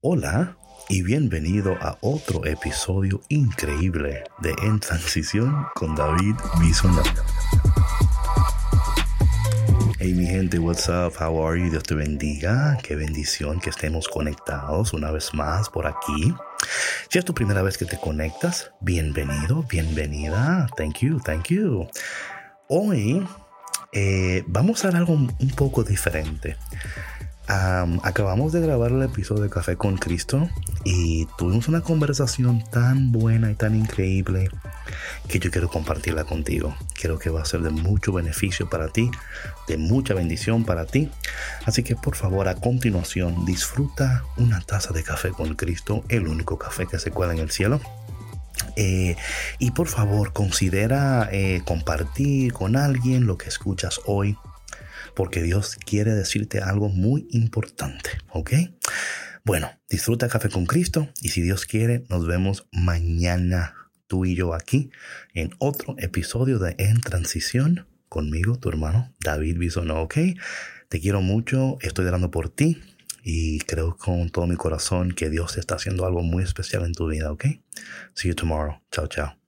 Hola y bienvenido a otro episodio increíble de En Transición con David Bisonat. Hey mi gente, what's up? How are you? Dios te bendiga. Qué bendición que estemos conectados una vez más por aquí. Si es tu primera vez que te conectas, bienvenido, bienvenida. Thank you, thank you. Hoy eh, vamos a hacer algo un poco diferente acabamos de grabar el episodio de Café con Cristo y tuvimos una conversación tan buena y tan increíble que yo quiero compartirla contigo. Creo que va a ser de mucho beneficio para ti, de mucha bendición para ti. Así que por favor a continuación disfruta una taza de café con Cristo, el único café que se cuela en el cielo. Eh, y por favor considera eh, compartir con alguien lo que escuchas hoy porque Dios quiere decirte algo muy importante, ¿ok? Bueno, disfruta Café con Cristo y si Dios quiere, nos vemos mañana tú y yo aquí en otro episodio de En Transición conmigo, tu hermano David Bisono, ¿ok? Te quiero mucho, estoy orando por ti y creo con todo mi corazón que Dios está haciendo algo muy especial en tu vida, ¿ok? See you tomorrow. Chao, chao.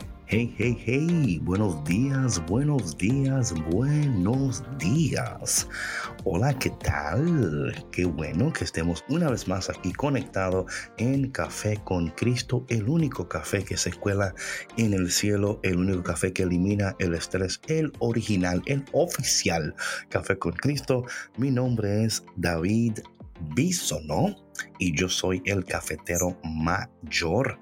Hey, hey, hey, buenos días, buenos días, buenos días. Hola, ¿qué tal? Qué bueno que estemos una vez más aquí conectados en Café con Cristo, el único café que se cuela en el cielo, el único café que elimina el estrés, el original, el oficial Café con Cristo. Mi nombre es David Bisono y yo soy el cafetero mayor.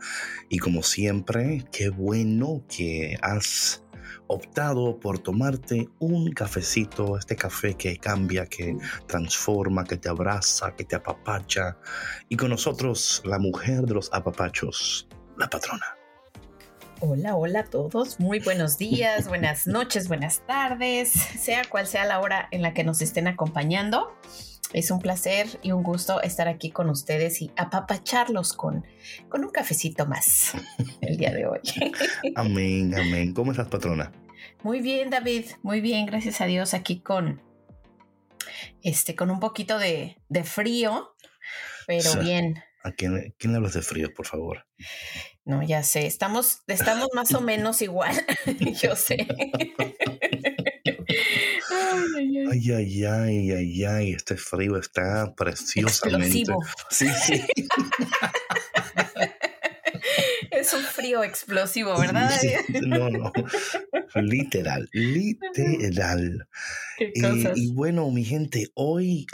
Y como siempre, qué bueno que has optado por tomarte un cafecito, este café que cambia, que transforma, que te abraza, que te apapacha. Y con nosotros la mujer de los apapachos, la patrona. Hola, hola a todos. Muy buenos días, buenas noches, buenas tardes, sea cual sea la hora en la que nos estén acompañando. Es un placer y un gusto estar aquí con ustedes y apapacharlos con, con un cafecito más el día de hoy. amén, amén. ¿Cómo estás, patrona? Muy bien, David. Muy bien, gracias a Dios. Aquí con este, con un poquito de, frío, pero bien. ¿A quién, quién, le hablas de frío, por favor? No, ya sé. Estamos, estamos más o menos igual. Yo sé. Ay, ay, ay, ay, ay, este frío está preciosamente. Explosivo. Sí, sí. es un frío explosivo, ¿verdad? no, no. Literal, literal. Eh, y bueno, mi gente, hoy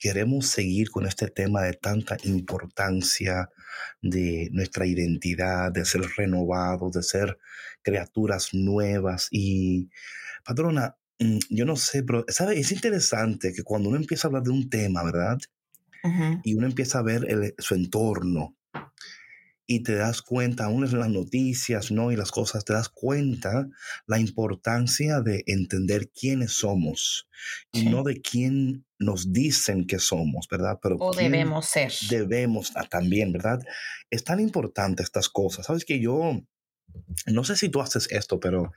queremos seguir con este tema de tanta importancia de nuestra identidad, de ser renovados, de ser criaturas nuevas. Y, patrona, yo no sé, pero, ¿sabes? Es interesante que cuando uno empieza a hablar de un tema, ¿verdad? Y uno empieza a ver su entorno y te das cuenta, aún en las noticias, ¿no? Y las cosas, te das cuenta la importancia de entender quiénes somos y no de quién nos dicen que somos, ¿verdad? Pero o debemos ser. Debemos ah, también, ¿verdad? Es tan importante estas cosas. Sabes que yo no sé si tú haces esto, pero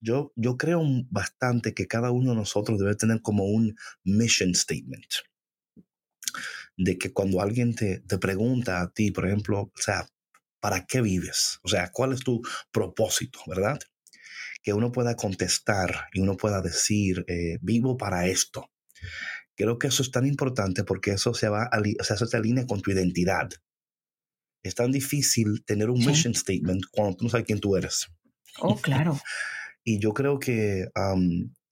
yo, yo creo bastante que cada uno de nosotros debe tener como un mission statement. De que cuando alguien te, te pregunta a ti, por ejemplo, o sea, ¿para qué vives? O sea, ¿cuál es tu propósito, verdad? Que uno pueda contestar y uno pueda decir, eh, vivo para esto. Creo que eso es tan importante porque eso se va, o sea, eso se alinea con tu identidad es tan difícil tener un mission statement cuando tú no sabes quién tú eres. Oh, claro. y yo creo que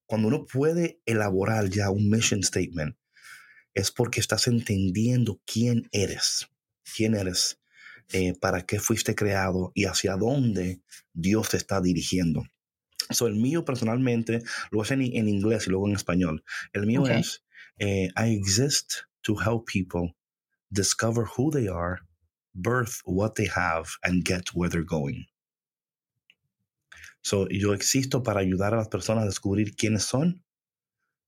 cuando uno puede elaborar ya un mission statement, es porque estás entendiendo quién eres, quién eres, eh, para qué fuiste creado y hacia dónde Dios te está dirigiendo. So, el mío personalmente lo hacen en, en inglés y luego en español. El mío Okay. es eh, I exist to help people discover who they are, birth what they have, and get where they're going. So, yo existo para ayudar a las personas a descubrir quiénes son,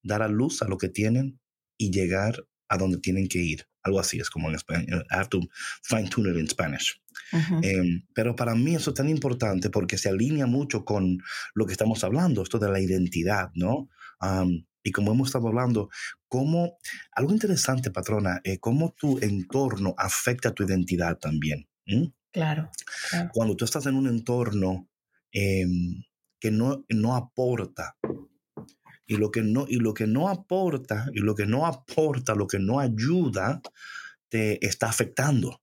dar a luz a lo que tienen y llegar a donde tienen que ir. Algo así es como en español. I have to fine tune it in Spanish. Ujú. Em, pero para mí eso es tan importante porque se alinea mucho con lo que estamos hablando, esto de la identidad, ¿no? Y como hemos estado hablando, cómo, algo interesante, patrona, eh, cómo tu entorno afecta tu identidad también. claro. Cuando tú estás en un entorno em, que no, no aporta, y lo que no, y lo que no aporta, y lo que no aporta, lo que no ayuda, te está afectando.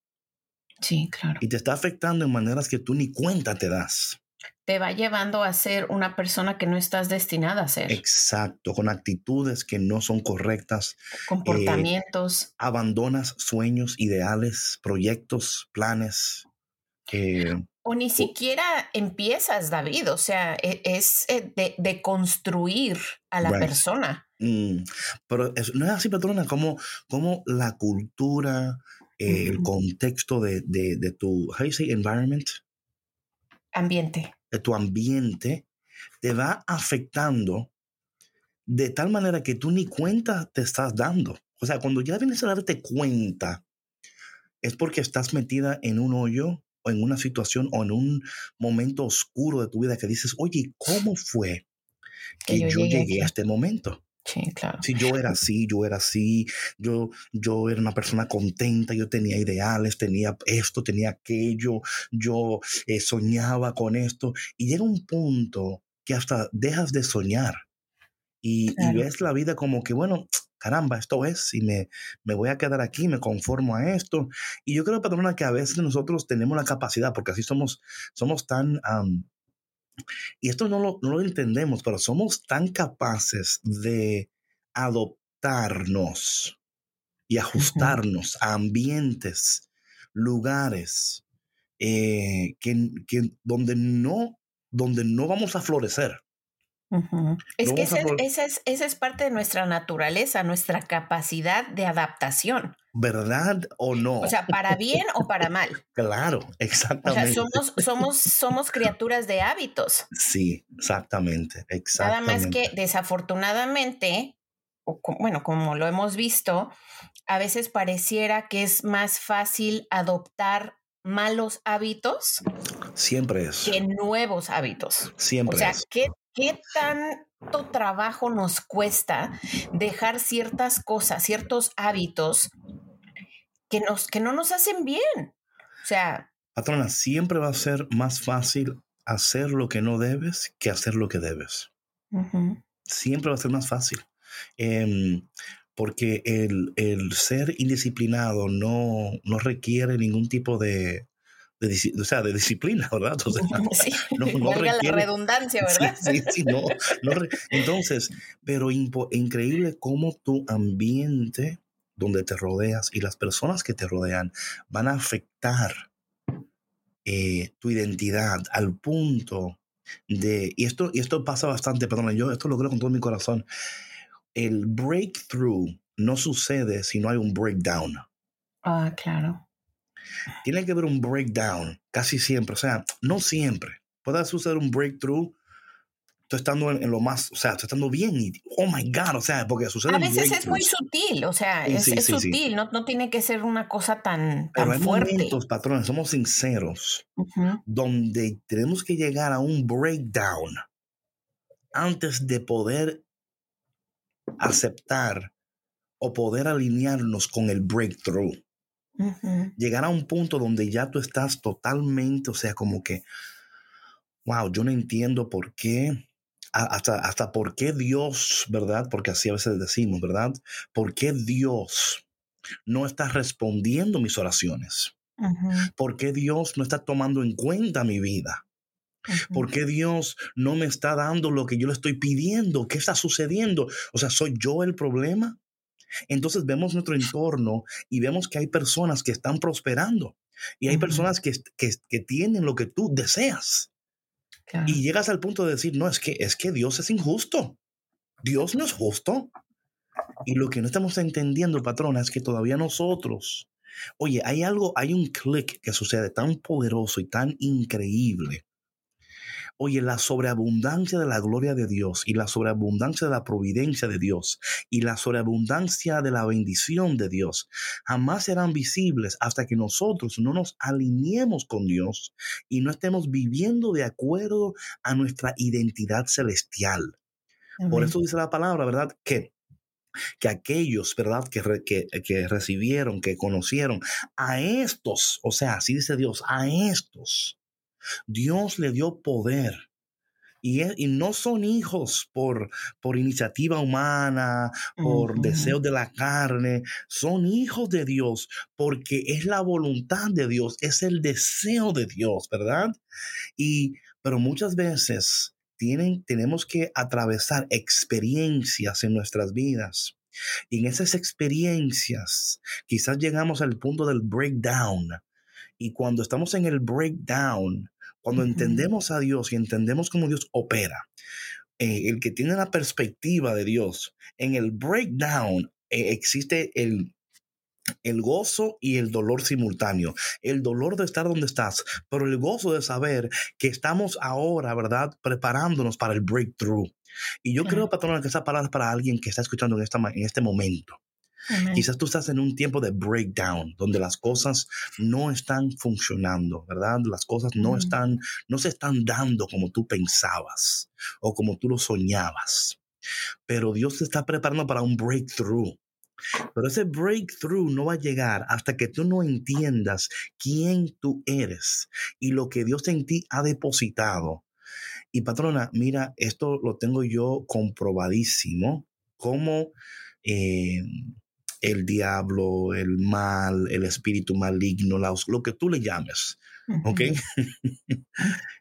Sí, claro. Y te está afectando en maneras que tú ni cuenta te das. Te va llevando a ser una persona que no estás destinada a ser. Exacto, con actitudes que no son correctas, Comportamientos. abandonas sueños, ideales, proyectos, planes. eh, O ni siquiera empiezas, David. O sea, e- es eh, de, de construir a la Right. persona. mm, pero es- no es así, patrona, como, como la cultura, eh, el contexto de, de, de tu, how you say, environment, Ambiente. De tu ambiente, te va afectando de tal manera que tú ni cuenta te estás dando. O sea, cuando ya vienes a darte cuenta, es porque estás metida en un hoyo o en una situación o en un momento oscuro de tu vida que dices, oye, ¿cómo fue que, Que yo llegué llegué aquí". a este momento? Sí, claro. Si yo era así, yo era así, yo, yo era una persona contenta, yo tenía ideales, tenía esto, tenía aquello, yo eh, soñaba con esto. Y llega un punto que hasta dejas de soñar y, y Claro. ves la vida como que, bueno, caramba, esto es, y me, me voy a quedar aquí, me conformo a esto. Y yo creo, patrona, que a veces nosotros tenemos la capacidad, porque así somos, somos tan... am, y esto no lo, no lo entendemos, pero somos tan capaces de adoptarnos y ajustarnos a ambientes, lugares eh, que, que donde, no, donde no vamos a florecer. Es que esa es, esa es parte de nuestra naturaleza, nuestra capacidad de adaptación. ¿Verdad o no? O sea, para bien o para mal. claro, O sea, exactamente. somos, somos, somos criaturas de hábitos. Sí, exactamente, Nada exactamente. más que desafortunadamente, o bueno, como lo hemos visto, a veces pareciera que es más fácil adoptar malos hábitos Siempre es, que nuevos hábitos. O siempre sea, es. ¿qué, qué tanto trabajo nos cuesta dejar ciertas cosas, ciertos hábitos que, nos, que no nos hacen bien? O sea, Patrona, siempre va a ser más fácil hacer lo que no debes que hacer lo que debes. siempre va a ser más fácil. Em, porque el, el ser indisciplinado no, no requiere ningún tipo de, de, o sea, de disciplina, ¿verdad? Sea, sí, no- no requiere- la redundancia, sí, ¿verdad? sí, sí, no, no re- entonces, pero impo- increíble cómo tu ambiente donde te rodeas y las personas que te rodean van a afectar eh, tu identidad al punto de, y esto, y esto pasa bastante, perdón, yo esto lo creo con todo mi corazón, el breakthrough no sucede si no hay un breakdown. Ah, claro. Tiene que haber un breakdown casi siempre, o sea, no siempre. Puede suceder un breakthrough tú estando en, en lo más, o sea, tú estando bien y, oh my God, o sea, porque sucede A veces es muy sutil, o sea, Sí, es, sí, es sí, sí. sutil, No, no tiene que ser una cosa tan, Pero tan hay fuerte. momentos, patrones, somos sinceros, donde tenemos que llegar a un breakdown antes de poder aceptar o poder alinearnos con el breakthrough. Llegar a un punto donde ya tú estás totalmente, o sea, como que, wow, yo no entiendo por qué, hasta, hasta por qué Dios, ¿verdad? Porque así a veces decimos, ¿verdad? ¿Por qué Dios no está respondiendo mis oraciones? ¿Por qué Dios no está tomando en cuenta mi vida? ¿Por qué Dios no me está dando lo que yo le estoy pidiendo? ¿Qué está sucediendo? O sea, ¿soy yo el problema? Entonces vemos nuestro entorno y vemos que hay personas que están prosperando y hay personas que, que, tienen lo que tú deseas. Y llegas al punto de decir, no, es que, es que Dios es injusto. Dios no es justo. Y lo que no estamos entendiendo, patrona, es que todavía nosotros, oye, hay algo, hay un clic que sucede tan poderoso y tan increíble Oye, la sobreabundancia de la gloria de Dios y la sobreabundancia de la providencia de Dios y la sobreabundancia de la bendición de Dios jamás serán visibles hasta que nosotros no nos alineemos con Dios y no estemos viviendo de acuerdo a nuestra identidad celestial. Por eso dice la palabra, ¿verdad? Que que aquellos, ¿verdad? Que, que, que, recibieron, que conocieron a estos, o sea, así dice Dios, a estos Dios le dio poder. Y, y, no son hijos por, por iniciativa humana, por deseos de la carne, son hijos de Dios porque es la voluntad de Dios, es el deseo de Dios, ¿verdad? Y, pero muchas veces tienen, tenemos que atravesar experiencias en nuestras vidas. Y en esas experiencias quizás llegamos al punto del breakdown. Y cuando estamos en el breakdown, cuando entendemos a Dios y entendemos cómo Dios opera, eh, el que tiene la perspectiva de Dios, en el breakdown eh, existe el, el gozo y el dolor simultáneo. El dolor de estar donde estás, pero el gozo de saber que estamos ahora, ¿verdad? Preparándonos para el breakthrough. Y yo creo, patrona, que esa palabra es para alguien que está escuchando en, esta, en este momento. Quizás tú estás en un tiempo de breakdown, donde las cosas no están funcionando, ¿verdad? Las cosas no están, no se están dando como tú pensabas o como tú lo soñabas. Pero Dios te está preparando para un breakthrough. Pero ese breakthrough no va a llegar hasta que tú no entiendas quién tú eres y lo que Dios en ti ha depositado. Y patrona, mira, esto lo tengo yo comprobadísimo, como eh, el diablo, el mal, el espíritu maligno, lo que tú le llames, ¿ok?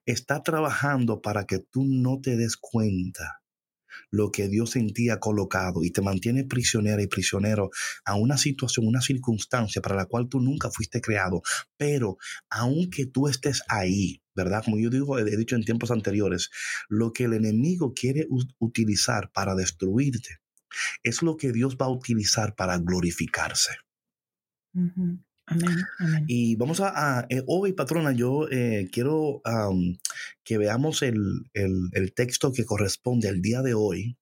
Está trabajando para que tú no te des cuenta lo que Dios en ti ha colocado y te mantiene prisionera y prisionero a una situación, una circunstancia para la cual tú nunca fuiste creado. Pero aunque tú estés ahí, ¿verdad? Como yo digo, he dicho en tiempos anteriores, lo que el enemigo quiere utilizar para destruirte es lo que Dios va a utilizar para glorificarse. Amén, Y vamos a, eh, hoy, patrona, yo eh, quiero que veamos el, texto que corresponde al día de hoy,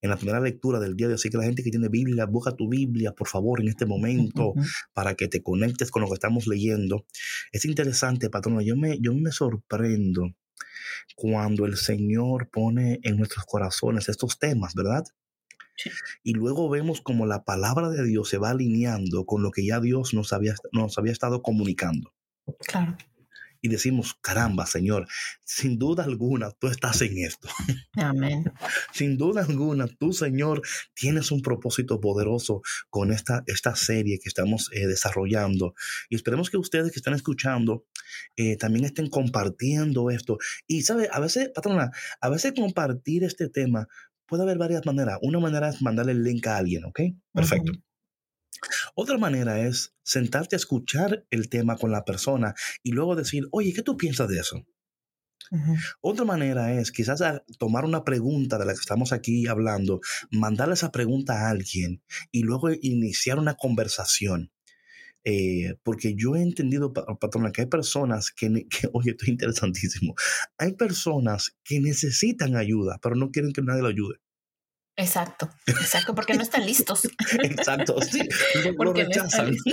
en la primera lectura del día de hoy. Así que la gente que tiene Biblia, busca tu Biblia, por favor, en este momento, para que te conectes con lo que estamos leyendo. Es interesante, patrona, yo me, yo me sorprendo cuando el Señor pone en nuestros corazones estos temas, ¿verdad? Y luego vemos como la palabra de Dios se va alineando con lo que ya Dios nos había, nos había estado comunicando. Claro. Y decimos, caramba, Señor, sin duda alguna, tú estás en esto. Amén. sin duda alguna, tú, Señor, tienes un propósito poderoso con esta, esta serie que estamos eh, desarrollando. Y esperemos que ustedes que están escuchando eh, también estén compartiendo esto. Y, ¿sabe? A veces, patrona, a veces compartir este tema puede haber varias maneras. Una manera es mandarle el link a alguien, ¿ok? Perfecto. Otra manera es sentarte a escuchar el tema con la persona y luego decir, oye, ¿qué tú piensas de eso? Otra manera es quizás tomar una pregunta de la que estamos aquí hablando, mandarle esa pregunta a alguien y luego iniciar una conversación. Eh, porque yo he entendido, patrona, que hay personas que, que, oye, esto es interesantísimo, hay personas que necesitan ayuda, pero no quieren que nadie lo ayude. Exacto, exacto, porque no están listos. exacto, sí, lo rechazan.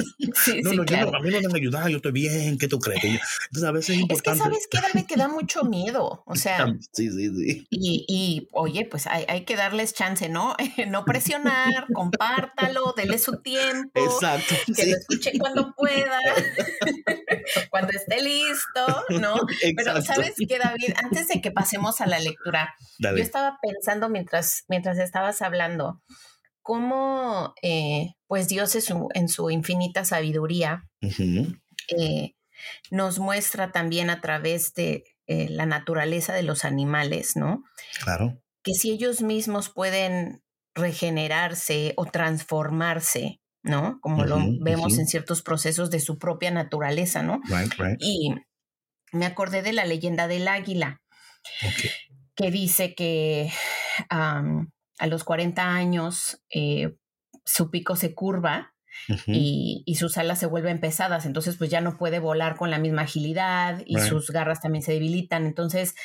No, no, no, a mí no me han ayudado, yo estoy bien, ¿qué tú crees? Entonces a veces es importante. Es que sabes que David que da mucho miedo, o sea. Sí, sí, sí. Y, y oye, pues hay, hay, que darles chance, ¿no? no presionar, compártalo, dele su tiempo. Exacto. Que lo escuche cuando pueda, cuando esté listo, ¿no? Pero sabes que David, antes de que pasemos a la lectura, yo estaba pensando mientras, mientras estabas hablando, cómo eh, pues Dios en su, infinita sabiduría eh, nos muestra también a través de eh, la naturaleza de los animales, ¿no? Claro. Que si ellos mismos pueden regenerarse o transformarse, ¿no? Como lo vemos en ciertos procesos de su propia naturaleza, ¿no? Y me acordé de la leyenda del águila, que dice que a los 40 años eh, su pico se curva y, sus alas se vuelven pesadas, entonces pues ya no puede volar con la misma agilidad y sus garras también se debilitan, entonces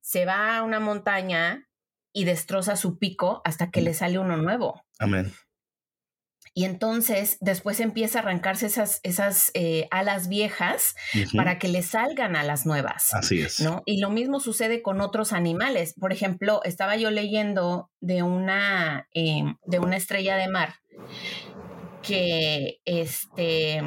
se va a una montaña y destroza su pico hasta que le sale uno nuevo. Amén. Y entonces después empieza a arrancarse esas, esas eh, alas viejas para que le salgan alas nuevas. Así es. ¿no? Y lo mismo sucede con otros animales. Por ejemplo, estaba yo leyendo de una, em, de una estrella de mar que este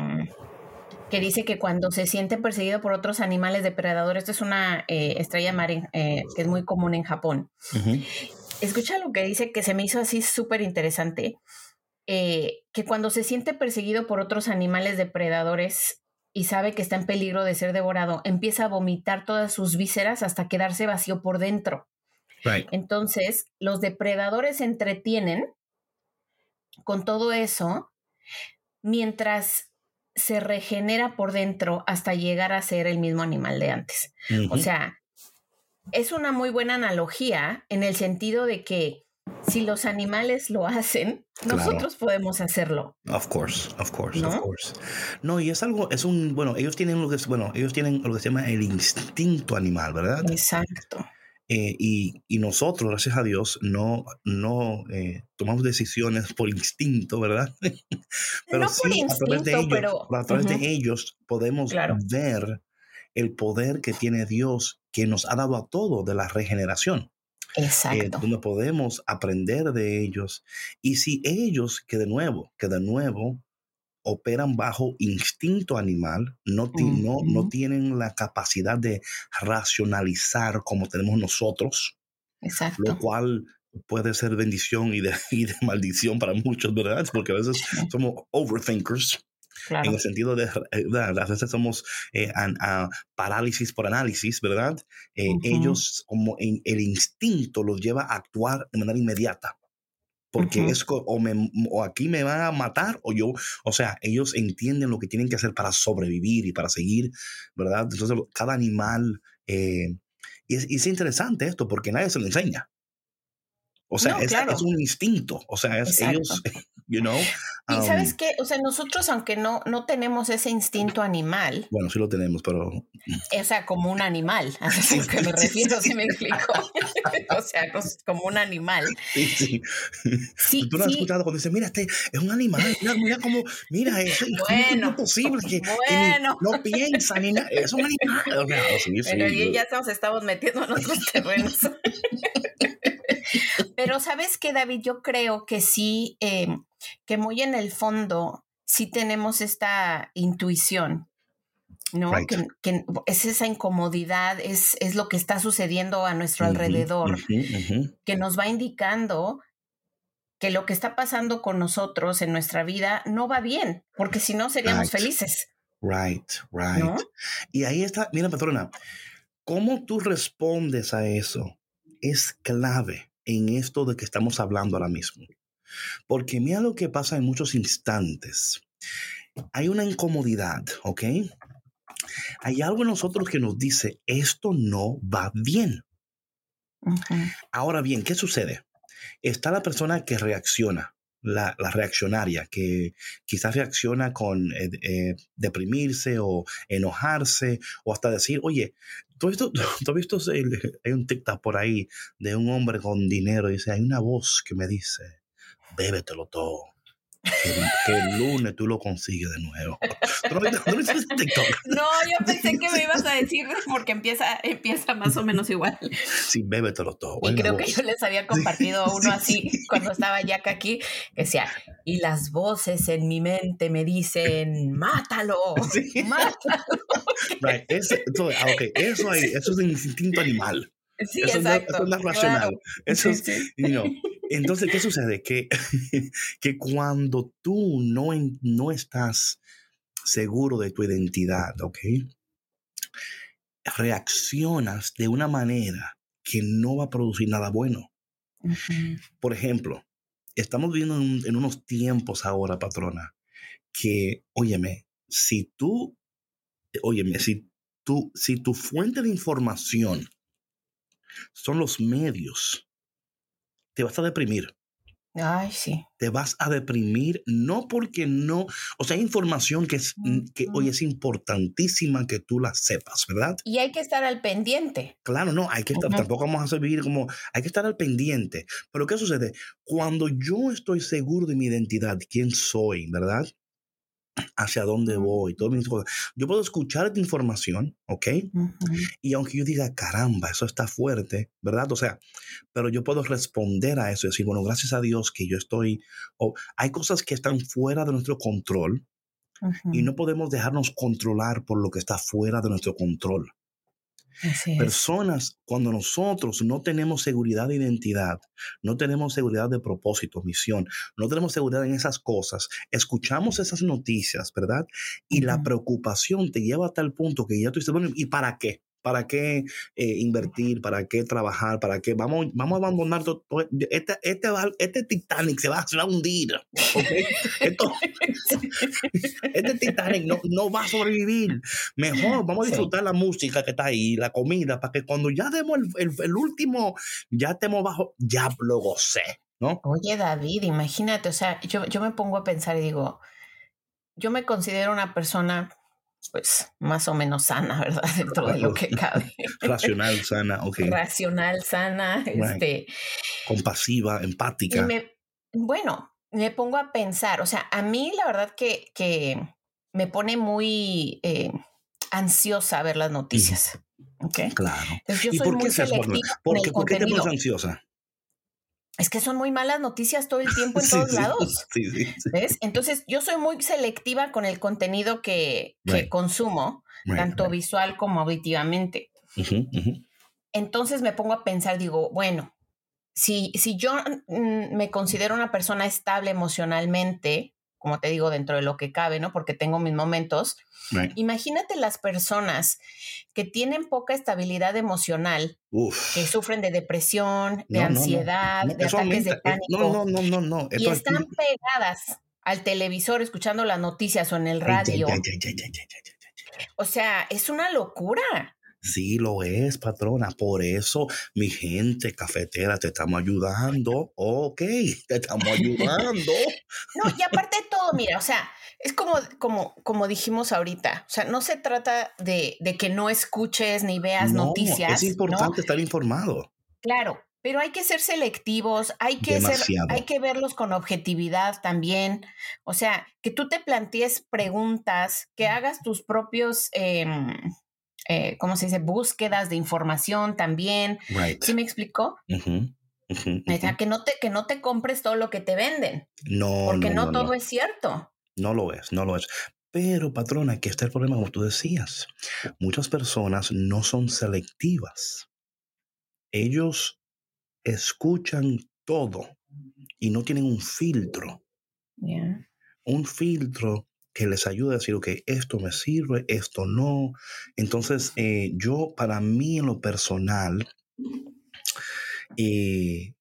que dice que cuando se siente perseguido por otros animales depredadores, esto es una eh, estrella mar eh, que es muy común en Japón. Escucha lo que dice que se me hizo así súper interesante, eh, que cuando se siente perseguido por otros animales depredadores y sabe que está en peligro de ser devorado, empieza a vomitar todas sus vísceras hasta quedarse vacío por dentro. Entonces, los depredadores se entretienen con todo eso mientras se regenera por dentro hasta llegar a ser el mismo animal de antes. O sea, es una muy buena analogía en el sentido de que si los animales lo hacen, nosotros podemos hacerlo. Of course, of course, ¿No? of course. No, y es algo, es un, bueno, ellos tienen lo que, bueno, ellos tienen lo que se llama el instinto animal, ¿verdad? Exacto. Eh, y, y, nosotros, gracias a Dios, no, no eh, tomamos decisiones por instinto, ¿verdad? pero sí, a través de ellos, pero... a través de ellos podemos ver el poder que tiene Dios que nos ha dado a todo de la regeneración. Eh, Exacto. donde podemos aprender de ellos. Y si ellos, que de nuevo, que de nuevo operan bajo instinto animal, no, no, no tienen la capacidad de racionalizar como tenemos nosotros, Exacto. lo cual puede ser bendición y de, y de maldición para muchos, ¿verdad? Porque a veces somos overthinkers. En el sentido de, eh, a veces somos eh, parálisis por análisis, ¿verdad? Eh, ellos, como en, el instinto los lleva a actuar de manera inmediata porque es o, me, o, aquí me van a matar o yo, o sea, ellos entienden lo que tienen que hacer para sobrevivir y para seguir, ¿verdad? Entonces, cada animal, eh, y, es, y, es, interesante esto porque nadie se lo enseña. O sea, es, es, un instinto, o sea, es ellos, you know. y sabes qué, o sea, nosotros aunque no, no tenemos ese instinto animal. Bueno, sí lo tenemos, pero... O sea, como un animal, a lo que me refiero, si me explico. o sea, como un animal. Sí, sí. sí Tú no has escuchado cuando dices, mira, este es un animal, mira, mira cómo, mira, eso bueno, no es posible que, bueno. que no piensa ni nada, es un animal. O sea, sí, Pero ya nos estamos metiendo en otros terrenos. Pero sabes que, David, yo creo que sí, eh, que muy en el fondo sí tenemos esta intuición, ¿no? Que, que, es esa incomodidad, es, es, lo que está sucediendo a nuestro alrededor, que nos va indicando que lo que está pasando con nosotros en nuestra vida no va bien, porque si no seríamos felices. Right, right. Y ahí está, mira, patrona, ¿cómo tú respondes a eso? Es clave en esto de que estamos hablando ahora mismo. Porque mira lo que pasa en muchos instantes. Hay una incomodidad, ¿ok? Hay algo en nosotros que nos dice, esto no va bien. Ahora bien, ¿qué sucede? Está la persona que reacciona, la, reaccionaria, que quizás reacciona con eh, eh, deprimirse o enojarse o hasta decir, oye, ¿tú has visto, ¿tú has visto hay un TikTok por ahí de un hombre con dinero y dice, hay una voz que me dice, bébetelo todo que, el lunes tú lo consigues de nuevo. no, yo pensé que me ibas a decir porque empieza, empieza más o menos igual. Sí, bébetelo todo. Y creo que yo les había compartido uno así cuando estaba Jack aquí, que decía, y las voces en mi mente me dicen, mátalo, mátalo. Right. Ah, okay. eso, hay, eso es un instinto animal. Sí, eso, exacto, eso es más racional. Eso es, you know, entonces, ¿qué sucede? Que, que cuando tú no, no estás seguro de tu identidad, ¿ok? Reaccionas de una manera que no va a producir nada bueno. Por ejemplo, estamos viviendo en, en unos tiempos ahora, patrona, que, óyeme, si tú, óyeme, si tú, si tu fuente de información son los medios, te vas a deprimir. Ay, sí. Te vas a deprimir, no porque no, o sea, hay información que, es, que hoy es importantísima que tú la sepas, ¿verdad? Y hay que estar al pendiente. Claro, no, hay que estar, tampoco vamos a vivir como, hay que estar al pendiente. Pero ¿qué sucede? Cuando yo estoy seguro de mi identidad, quién soy, ¿verdad? Hacia dónde voy, todo mis cosas. Yo puedo escuchar esta información, ¿ok? Y aunque yo diga, caramba, eso está fuerte, ¿verdad? O sea, pero yo puedo responder a eso y decir, bueno, gracias a Dios que yo estoy, o hay cosas que están fuera de nuestro control y no podemos dejarnos controlar por lo que está fuera de nuestro control. Personas, cuando nosotros no tenemos seguridad de identidad, no tenemos seguridad de propósito, misión, no tenemos seguridad en esas cosas, escuchamos esas noticias, ¿verdad? Y la preocupación te lleva a tal punto que ya tú dices, bueno, ¿y para qué? ¿Para qué eh, invertir? ¿Para qué trabajar? ¿Para qué? Vamos, vamos a abandonar todo. Este, este, este Titanic se va, a hundir. ¿okay? este Titanic no, no, va a sobrevivir. Mejor vamos a disfrutar la música que está ahí, la comida, para que cuando ya demos el, el, último, ya estemos bajo, ya lo gocé. ¿no? Oye, David, imagínate, o sea, yo, yo me pongo a pensar y digo, yo me considero una persona pues más o menos sana, ¿verdad? Dentro de lo que cabe. Racional, sana, ok. Racional, sana, este. Compasiva, empática. bueno, me pongo a pensar, o sea, a mí la verdad que, que me pone muy eh, ansiosa ver las noticias. ¿ok? Claro. ¿Y por qué, ¿Por qué te pones ansiosa? Es que son muy malas noticias todo el tiempo en todos lados. Sí, ¿Ves? Entonces, yo soy muy selectiva con el contenido que, consumo, tanto visual como auditivamente. Entonces me pongo a pensar, digo, bueno, si, si yo mm, me considero una persona estable emocionalmente, como te digo, dentro de lo que cabe, ¿no? Porque tengo mis momentos. Imagínate las personas que tienen poca estabilidad emocional, que sufren de depresión, de ansiedad, de ataques de pánico. No, no, no, no, Y están pegadas al televisor escuchando las noticias o en el radio. o sea, es una locura. Sí, lo es, patrona. Por eso, mi gente cafetera, te estamos ayudando. Ok, te estamos ayudando. no, y aparte de todo, mira, o sea, es como, como, como dijimos ahorita. O sea, no se trata de, que no escuches ni veas noticias. Es importante estar informado. Claro, pero hay que ser selectivos, hay que ser, hay que verlos con objetividad también. O sea, que tú te plantees preguntas, que hagas tus propios em, eh, ¿cómo se dice? Búsquedas de información también. ¿Sí me explicó? que, no te, que no te compres todo lo que te venden. No. Porque no, todo es cierto. No lo es, no lo es. Pero, patrona, aquí está el problema, como tú decías. Muchas personas no son selectivas. Ellos escuchan todo y no tienen un filtro. Un filtro que les ayude a decir, ok, esto me sirve, esto no. Entonces, eh, yo, para mí en lo personal, eh,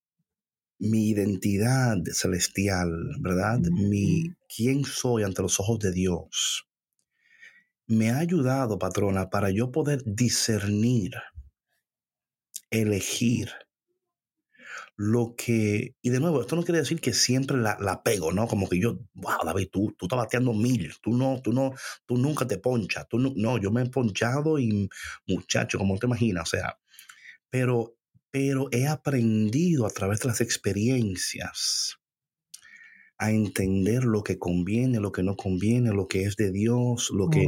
mi identidad celestial, ¿verdad? Mi quién soy ante los ojos de Dios, me ha ayudado, patrona, para yo poder discernir, elegir lo que, y de nuevo, esto no quiere decir que siempre la, la pego, ¿no? Como que yo, wow, David, tú, tú estás bateando mil, tú no, tú no, tú nunca te ponchas, tú no, no, yo me he ponchado y muchacho, como te imaginas, o sea, pero, pero he aprendido a través de las experiencias a entender lo que conviene, lo que no conviene, lo que es de Dios, lo que,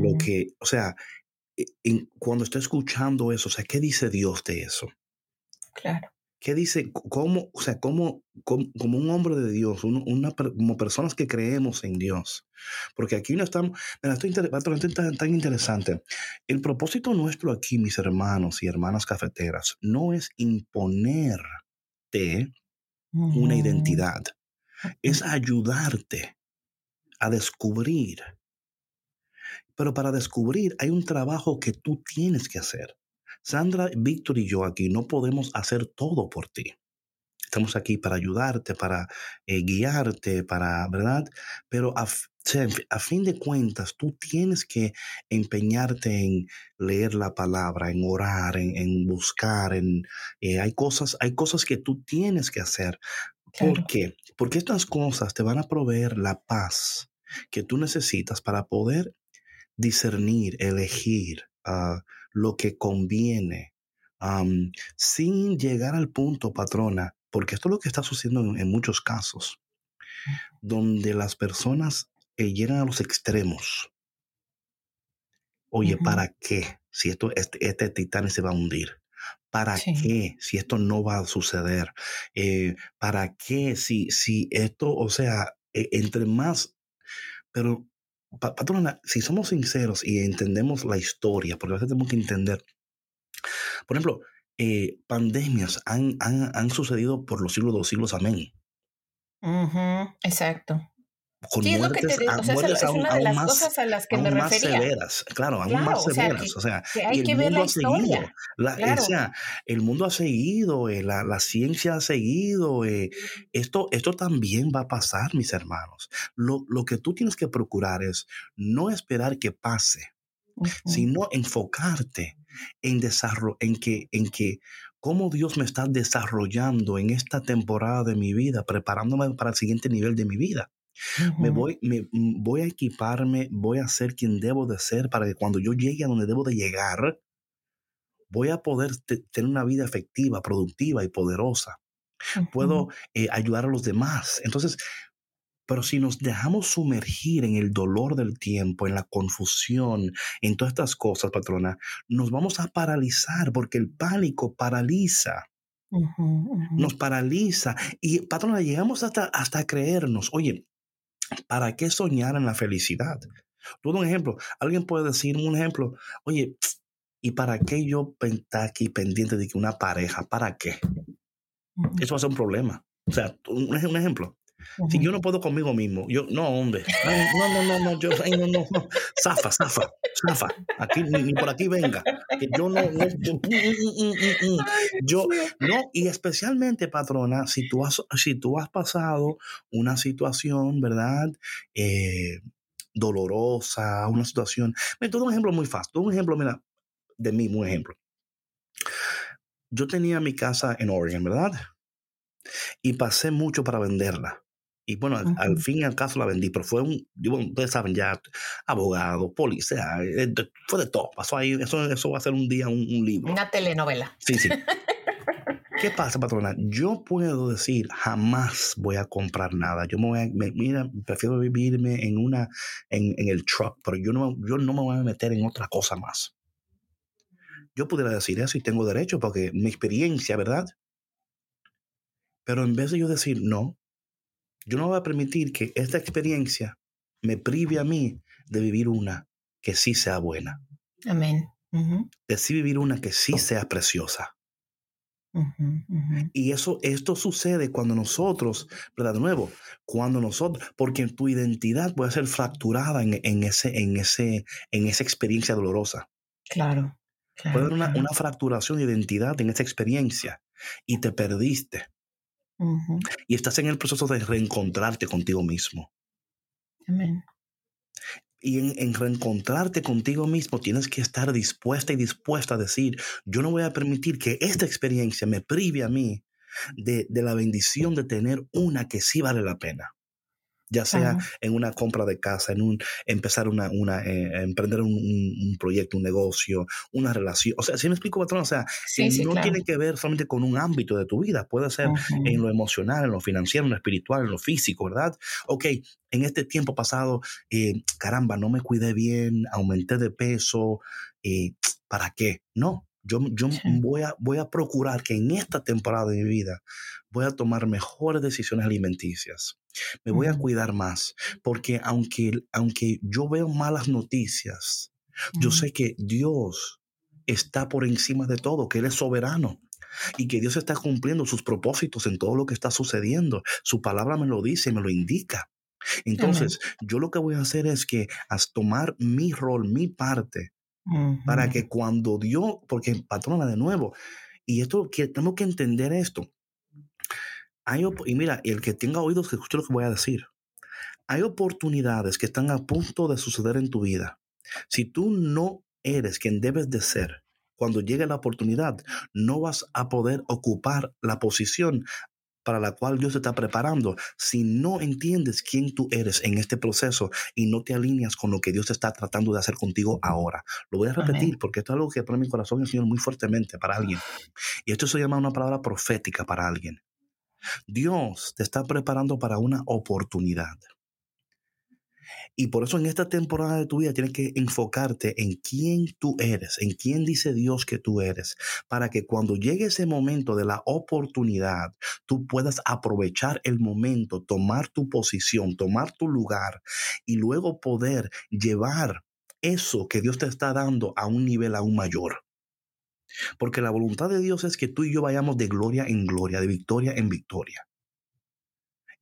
lo que, o sea, e, cuando estoy escuchando eso, o sea, ¿qué dice Dios de eso? Claro. ¿Qué dice? ¿Cómo, o sea, cómo, como, un hombre de Dios, una, como personas que creemos en Dios? Porque aquí no estamos, esto, es tan, tan interesante. El propósito nuestro aquí, mis hermanos y hermanas cafeteras, no es imponerte una identidad, es ayudarte a descubrir. Pero para descubrir hay un trabajo que tú tienes que hacer. Sandra, Víctor y yo aquí no podemos hacer todo por ti. estamos aquí para ayudarte, para eh, guiarte, para, ¿verdad? Pero a, a fin de cuentas, tú tienes que empeñarte en leer la palabra, en orar, en, buscar, en eh, hay cosas, hay cosas que tú tienes que hacer. ¿Por qué? Porque estas cosas te van a proveer la paz que tú necesitas para poder discernir, elegir ah, lo que conviene, sin llegar al punto, patrona, porque esto es lo que está sucediendo en, muchos casos, donde las personas eh, llegan a los extremos. Oye, ¿para qué? Si esto, este, este titán se va a hundir. ¿Para qué? Si esto no va a suceder. Eh, ¿Para qué? Si, si esto, o sea, e, entre más, pero patrona, si somos sinceros y entendemos la historia, porque a veces tenemos que entender, por ejemplo, eh, pandemias han, han, han, sucedido por los siglos de los siglos, amén. exacto sí, es lo que te. O sea, es, una de las cosas a las que me más refería. severas, claro, aún más severas. O sea, hay que ver la historia. La, o sea, el mundo ha seguido, eh, la, la, ciencia ha seguido. Eh, esto, esto también va a pasar, mis hermanos. Lo, lo que tú tienes que procurar es no esperar que pase, sino enfocarte en desarrollo, en que, en que cómo Dios me está desarrollando en esta temporada de mi vida, preparándome para el siguiente nivel de mi vida. Me voy, me, mm, voy a equiparme, voy a ser quien debo de ser para que cuando yo llegue a donde debo de llegar, voy a poder tener una vida efectiva, productiva y poderosa. Puedo eh, ayudar a los demás. Entonces, pero si nos dejamos sumergir en el dolor del tiempo, en la confusión, en todas estas cosas, patrona, nos vamos a paralizar porque el pánico paraliza. Nos paraliza. Y, patrona, llegamos hasta, hasta creernos, oye, ¿Para qué soñar en la felicidad? Todo un ejemplo. Alguien puede decir un ejemplo, oye, ¿y para qué yo estar aquí pendiente de que una pareja? ¿Para qué? Eso va a ser un problema. O sea, un ejemplo. Si yo no puedo conmigo mismo, yo, no, hombre, no, no, no, no, yo, no, no, no, zafa, zafa, zafa, aquí, ni, por aquí venga, que yo no, no yo, no, y especialmente, patrona, si tú has, si tú has pasado una situación, ¿verdad? Eh, dolorosa, una situación, me todo un ejemplo muy fácil, un ejemplo, mira, de mí, un ejemplo. Yo tenía mi casa en Oregon, ¿verdad? Y pasé mucho para venderla. Y bueno, al, fin y al caso la vendí, pero fue un, ustedes saben ya, abogado, policía, eh, fue de todo. Pasó ahí, eso, eso va a ser un día un, libro. Una telenovela. Sí, sí. ¿Qué pasa, patrona? Yo puedo decir, jamás voy a comprar nada. Yo me voy a, mira, prefiero vivirme en una, en, en, el truck, pero yo no, yo no me voy a meter en otra cosa más. Yo pudiera decir eso y tengo derecho porque mi experiencia, ¿verdad? Pero en vez de yo decir, no, yo no voy a permitir que esta experiencia me prive a mí de vivir una que sí sea buena. Amén. De sí vivir una que sí sea preciosa. Y eso, esto sucede cuando nosotros, ¿verdad? De nuevo, cuando nosotros, porque tu identidad puede ser fracturada en, ese, en, ese, en esa experiencia dolorosa. Claro. puede haber una, una, fracturación de identidad en esa experiencia y te perdiste. Y estás en el proceso de reencontrarte contigo mismo. Amén. Y en, reencontrarte contigo mismo tienes que estar dispuesta y dispuesta a decir, yo no voy a permitir que esta experiencia me prive a mí de, de la bendición de tener una que sí vale la pena ya sea en una compra de casa, en un empezar una, una eh, emprender un, proyecto, un negocio, una relación. O sea, si me explico, patrón, o sea, no tiene que ver solamente con un ámbito de tu vida, puede ser en lo emocional, en lo financiero, en lo espiritual, en lo físico, ¿verdad? Ok, en este tiempo pasado, eh, caramba, no me cuidé bien, aumenté de peso, eh, ¿para qué? No, yo, yo voy, a, voy a procurar que en esta temporada de mi vida voy a tomar mejores decisiones alimenticias. Me voy a cuidar más, porque aunque, aunque yo veo malas noticias, yo sé que Dios está por encima de todo, que Él es soberano y que Dios está cumpliendo sus propósitos en todo lo que está sucediendo. Su palabra me lo dice, me lo indica. Entonces, yo lo que voy a hacer es que a tomar mi rol, mi parte, para que cuando Dios, porque patrona de nuevo, y esto que tenemos que entender esto, Hay, y mira, el que tenga oídos que escuche lo que voy a decir. Hay oportunidades que están a punto de suceder en tu vida. Si tú no eres quien debes de ser, cuando llegue la oportunidad, no vas a poder ocupar la posición para la cual Dios te está preparando si no entiendes quién tú eres en este proceso y no te alineas con lo que Dios está tratando de hacer contigo ahora. Lo voy a repetir porque esto es algo que pone mi corazón el Señor muy fuertemente para alguien. Y esto se llama una palabra profética para alguien. Dios te está preparando para una oportunidad. Y por eso en esta temporada de tu vida tienes que enfocarte en quién tú eres, en quién dice Dios que tú eres, para que cuando llegue ese momento de la oportunidad, tú puedas aprovechar el momento, tomar tu posición, tomar tu lugar y luego poder llevar eso que Dios te está dando a un nivel aún mayor. Porque la voluntad de Dios es que tú y yo vayamos de gloria en gloria, de victoria en victoria.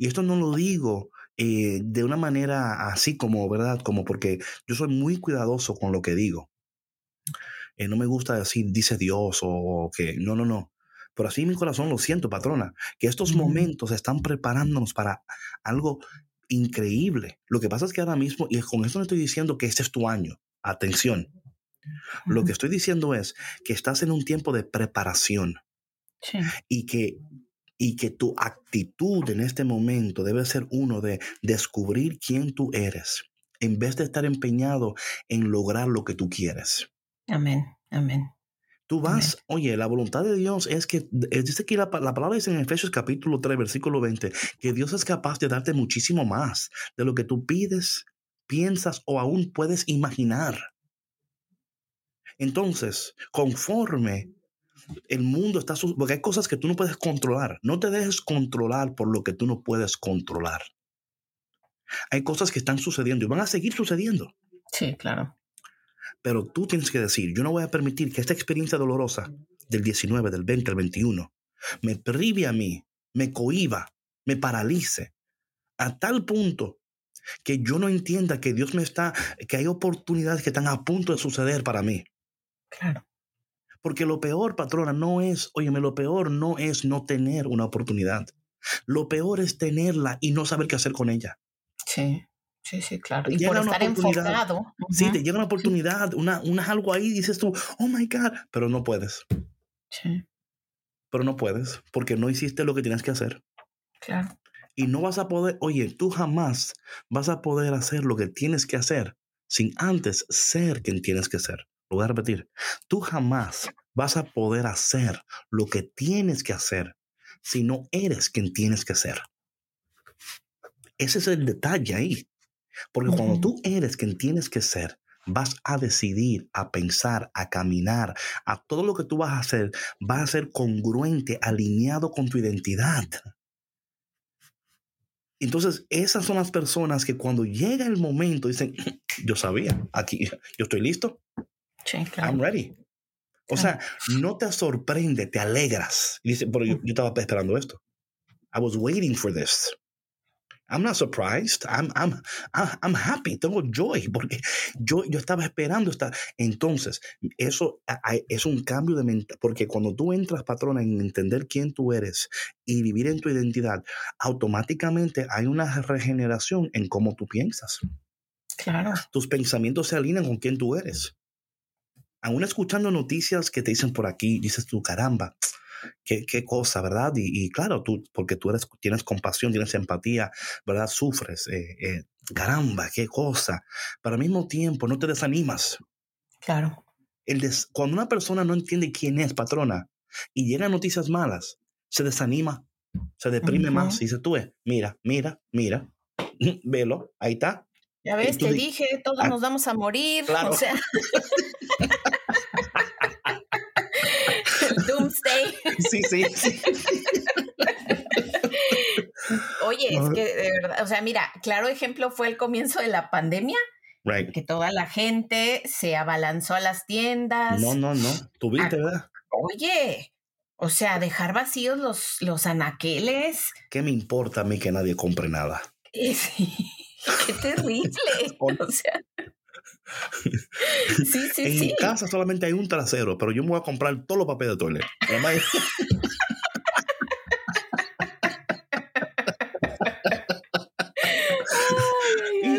Y esto no lo digo eh, de una manera así como, ¿verdad? Como porque yo soy muy cuidadoso con lo que digo. Eh, no me gusta decir, dice Dios o que, no, no, no. Pero así mi corazón lo siento, patrona, que estos momentos están preparándonos para algo increíble. Lo que pasa es que ahora mismo, y con esto no estoy diciendo que este es tu año, atención. Lo que estoy diciendo es que estás en un tiempo de preparación. Y que y que tu actitud en este momento debe ser uno de descubrir quién tú eres, en vez de estar empeñado en lograr lo que tú quieres. Amén, amén. Tú vas, oye, la voluntad de Dios es que, dice aquí la, la, palabra dice en Efesios capítulo 3, versículo 20, que Dios es capaz de darte muchísimo más de lo que tú pides, piensas o aún puedes imaginar. Entonces, conforme el mundo está, porque hay cosas que tú no puedes controlar. No te dejes controlar por lo que tú no puedes controlar. Hay cosas que están sucediendo y van a seguir sucediendo. Sí, claro. Pero tú tienes que decir, yo no voy a permitir que esta experiencia dolorosa del 19, del 20, del 21, me prive a mí, me cohiba, me paralice, a tal punto que yo no entienda que Dios me está, que hay oportunidades que están a punto de suceder para mí. Claro. Porque lo peor, patrona, no es, óyeme, lo peor no es no tener una oportunidad. Lo peor es tenerla y no saber qué hacer con ella. Sí, sí, sí, claro. Y por estar enfocado. Sí, te llega una oportunidad, una, una algo ahí, dices tú, oh my God, pero no puedes. Sí. Pero no puedes porque no hiciste lo que tienes que hacer. Claro. Y no vas a poder, oye, tú jamás vas a poder hacer lo que tienes que hacer sin antes ser quien tienes que ser. Lo voy a repetir. Tú jamás vas a poder hacer lo que tienes que hacer si no eres quien tienes que ser. Ese es el detalle ahí. Porque cuando tú eres quien tienes que ser, vas a decidir, a pensar, a caminar, a todo lo que tú vas a hacer, va a ser congruente, alineado con tu identidad. Entonces, esas son las personas que cuando llega el momento dicen, yo sabía, aquí, yo estoy listo, I'm ready. O sea, no te sorprende, te alegras. dice, pero yo, estaba esperando esto. I was waiting for this. I'm not surprised. I'm, I'm, I'm happy. Tengo joy porque yo, yo estaba esperando esta. Entonces, eso es un cambio de mente. Porque cuando tú entras, patrona, en entender quién tú eres y vivir en tu identidad, automáticamente hay una regeneración en cómo tú piensas. Claro. Tus pensamientos se alinean con quién tú eres aún escuchando noticias que te dicen por aquí, dices tú, caramba, qué, qué cosa, ¿verdad? Y, claro, tú, porque tú eres, tienes compasión, tienes empatía, ¿verdad? Sufres, eh, eh, caramba, qué cosa. Pero al mismo tiempo no te desanimas. Claro. El cuando una persona no entiende quién es patrona y llegan noticias malas, se desanima, se deprime más y dice tú, mira, mira, mira, velo, ahí está. Ya ves, te dije, todos ah, nos vamos a morir. Claro. O sea. Doomsday. Sí, sí. Oye, es que de verdad, o sea, mira, claro ejemplo fue el comienzo de la pandemia. Right. Que toda la gente se abalanzó a las tiendas. No, no, no. Tuviste, ¿verdad? Oye, o sea, dejar vacíos los, los anaqueles. ¿Qué me importa a mí que nadie compre nada? Sí, qué terrible. o sea. En sí. casa solamente hay un trasero, pero yo me voy a comprar todos los papeles de toilet. Además,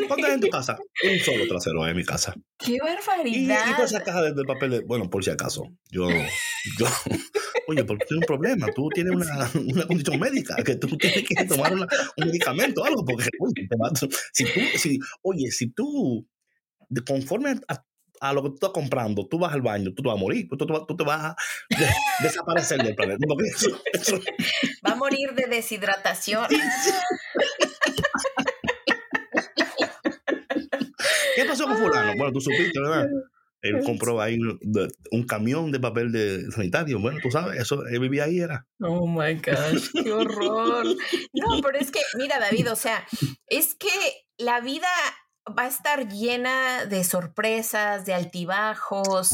¿Cuántas en tu casa? Un solo trasero en mi casa. ¡Qué barbaridad! Y, y todas cajas de, papel, de, bueno, por si acaso. Yo, yo oye, porque tienes un problema. Tú tienes una, una, condición médica, que tú tienes que tomar un medicamento o algo, porque, si tú, si, oye, si tú conforme a, a lo que tú estás comprando, tú vas al baño, tú te vas a morir, tú, tú, tú- te vas a de- desaparecer del planeta, Va a morir de deshidratación. ¿Qué pasó con fulano? Bueno, tú supiste, ¿verdad? Él compró ahí un, un camión de papel de sanitario. Bueno, tú sabes, eso, él vivía ahí, era. Oh my gosh, qué horror. No, pero es que, mira, David, o sea, es que la vida va a estar llena de sorpresas, de altibajos,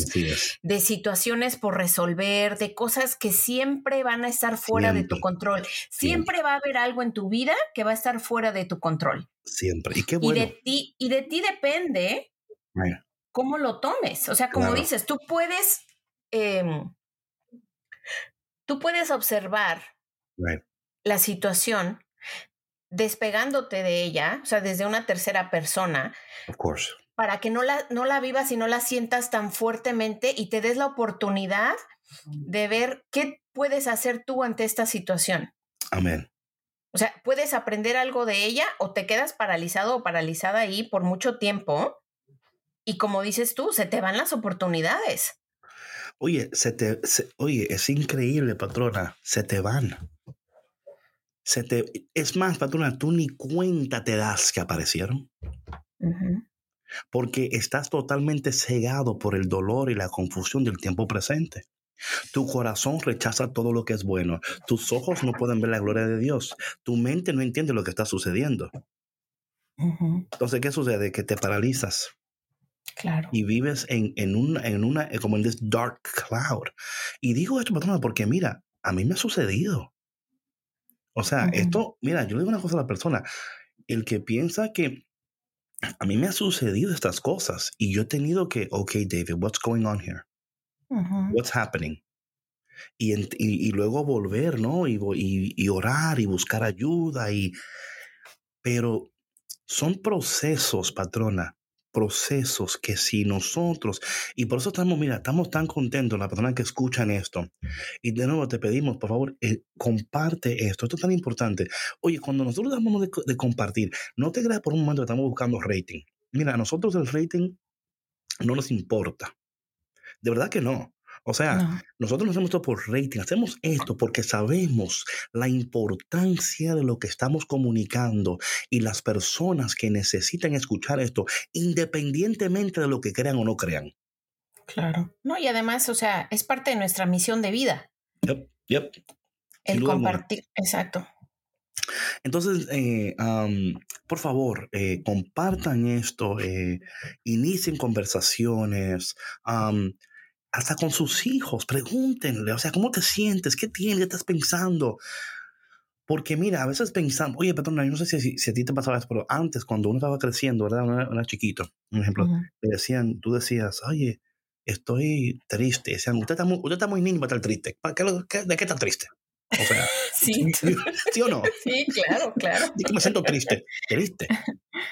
de situaciones por resolver, de cosas que siempre van a estar fuera de tu control. Siempre va a haber algo en tu vida que va a estar fuera de tu control. Siempre. Y qué Y bueno. de ti, y de ti depende Bueno, cómo lo tomes. O sea, como Claro. dices, tú puedes, em, tú puedes observar la situación despegándote de ella, o sea, desde una tercera persona, Of course. para que no la, no la vivas y no la sientas tan fuertemente y te des la oportunidad de ver qué puedes hacer tú ante esta situación. Amén. O sea, puedes aprender algo de ella o te quedas paralizado o paralizada ahí por mucho tiempo. Y como dices tú, se te van las oportunidades. Oye, se te, se- oye, es increíble, patrona. Se te van. Se te, es más, patrona, tú ni cuenta te das que aparecieron. Porque estás totalmente cegado por el dolor y la confusión del tiempo presente. Tu corazón rechaza todo lo que es bueno. Tus ojos no pueden ver la gloria de Dios. Tu mente no entiende lo que está sucediendo. Entonces, ¿qué sucede? Que te paralizas Claro. y vives en, en, una, en una, como en this dark cloud. Y digo esto, patrona, porque mira, a mí me ha sucedido. O sea, esto, mira, yo le digo una cosa a la persona, el que piensa que a mí me ha sucedido estas cosas y yo he tenido que, ok, David, what's going on here? What's happening? Y, y, y luego volver, ¿no? Y, y orar y buscar ayuda. Y, pero son procesos, patrona, procesos que si nosotros, y por eso estamos, mira, estamos tan contentos, las personas que escuchan esto. Y de nuevo te pedimos, por favor, eh, comparte esto. Esto es tan importante. Oye, cuando nosotros damos de, de compartir, no te creas por un momento que estamos buscando rating. Mira, a nosotros el rating no nos importa. De verdad que no. O sea, No. nosotros no hacemos esto por rating, hacemos esto porque sabemos la importancia de lo que estamos comunicando y las personas que necesitan escuchar esto, independientemente de lo que crean o no crean. Claro. No, y además, o sea, es parte de nuestra misión de vida. Yep, yep. El compartir. Exacto. Entonces, eh, am, por favor, eh, compartan esto, eh, inicien conversaciones, hasta con sus hijos, pregúntenle, o sea, ¿cómo te sientes? ¿Qué tienes? ¿Qué estás pensando? Porque mira, a veces pensamos, oye, perdona, yo no sé si, si a ti te pasaba eso, pero antes, cuando uno estaba creciendo, ¿verdad? Uno era, chiquito, un ejemplo, Ujú. le decían, tú decías, oye, estoy triste. Decían, usted está muy, usted está muy niño para estar triste. ¿Para qué- ¿De qué está triste? O sea, Sí, ¿sí o no? sí, claro, claro. Yo que me siento triste. Triste.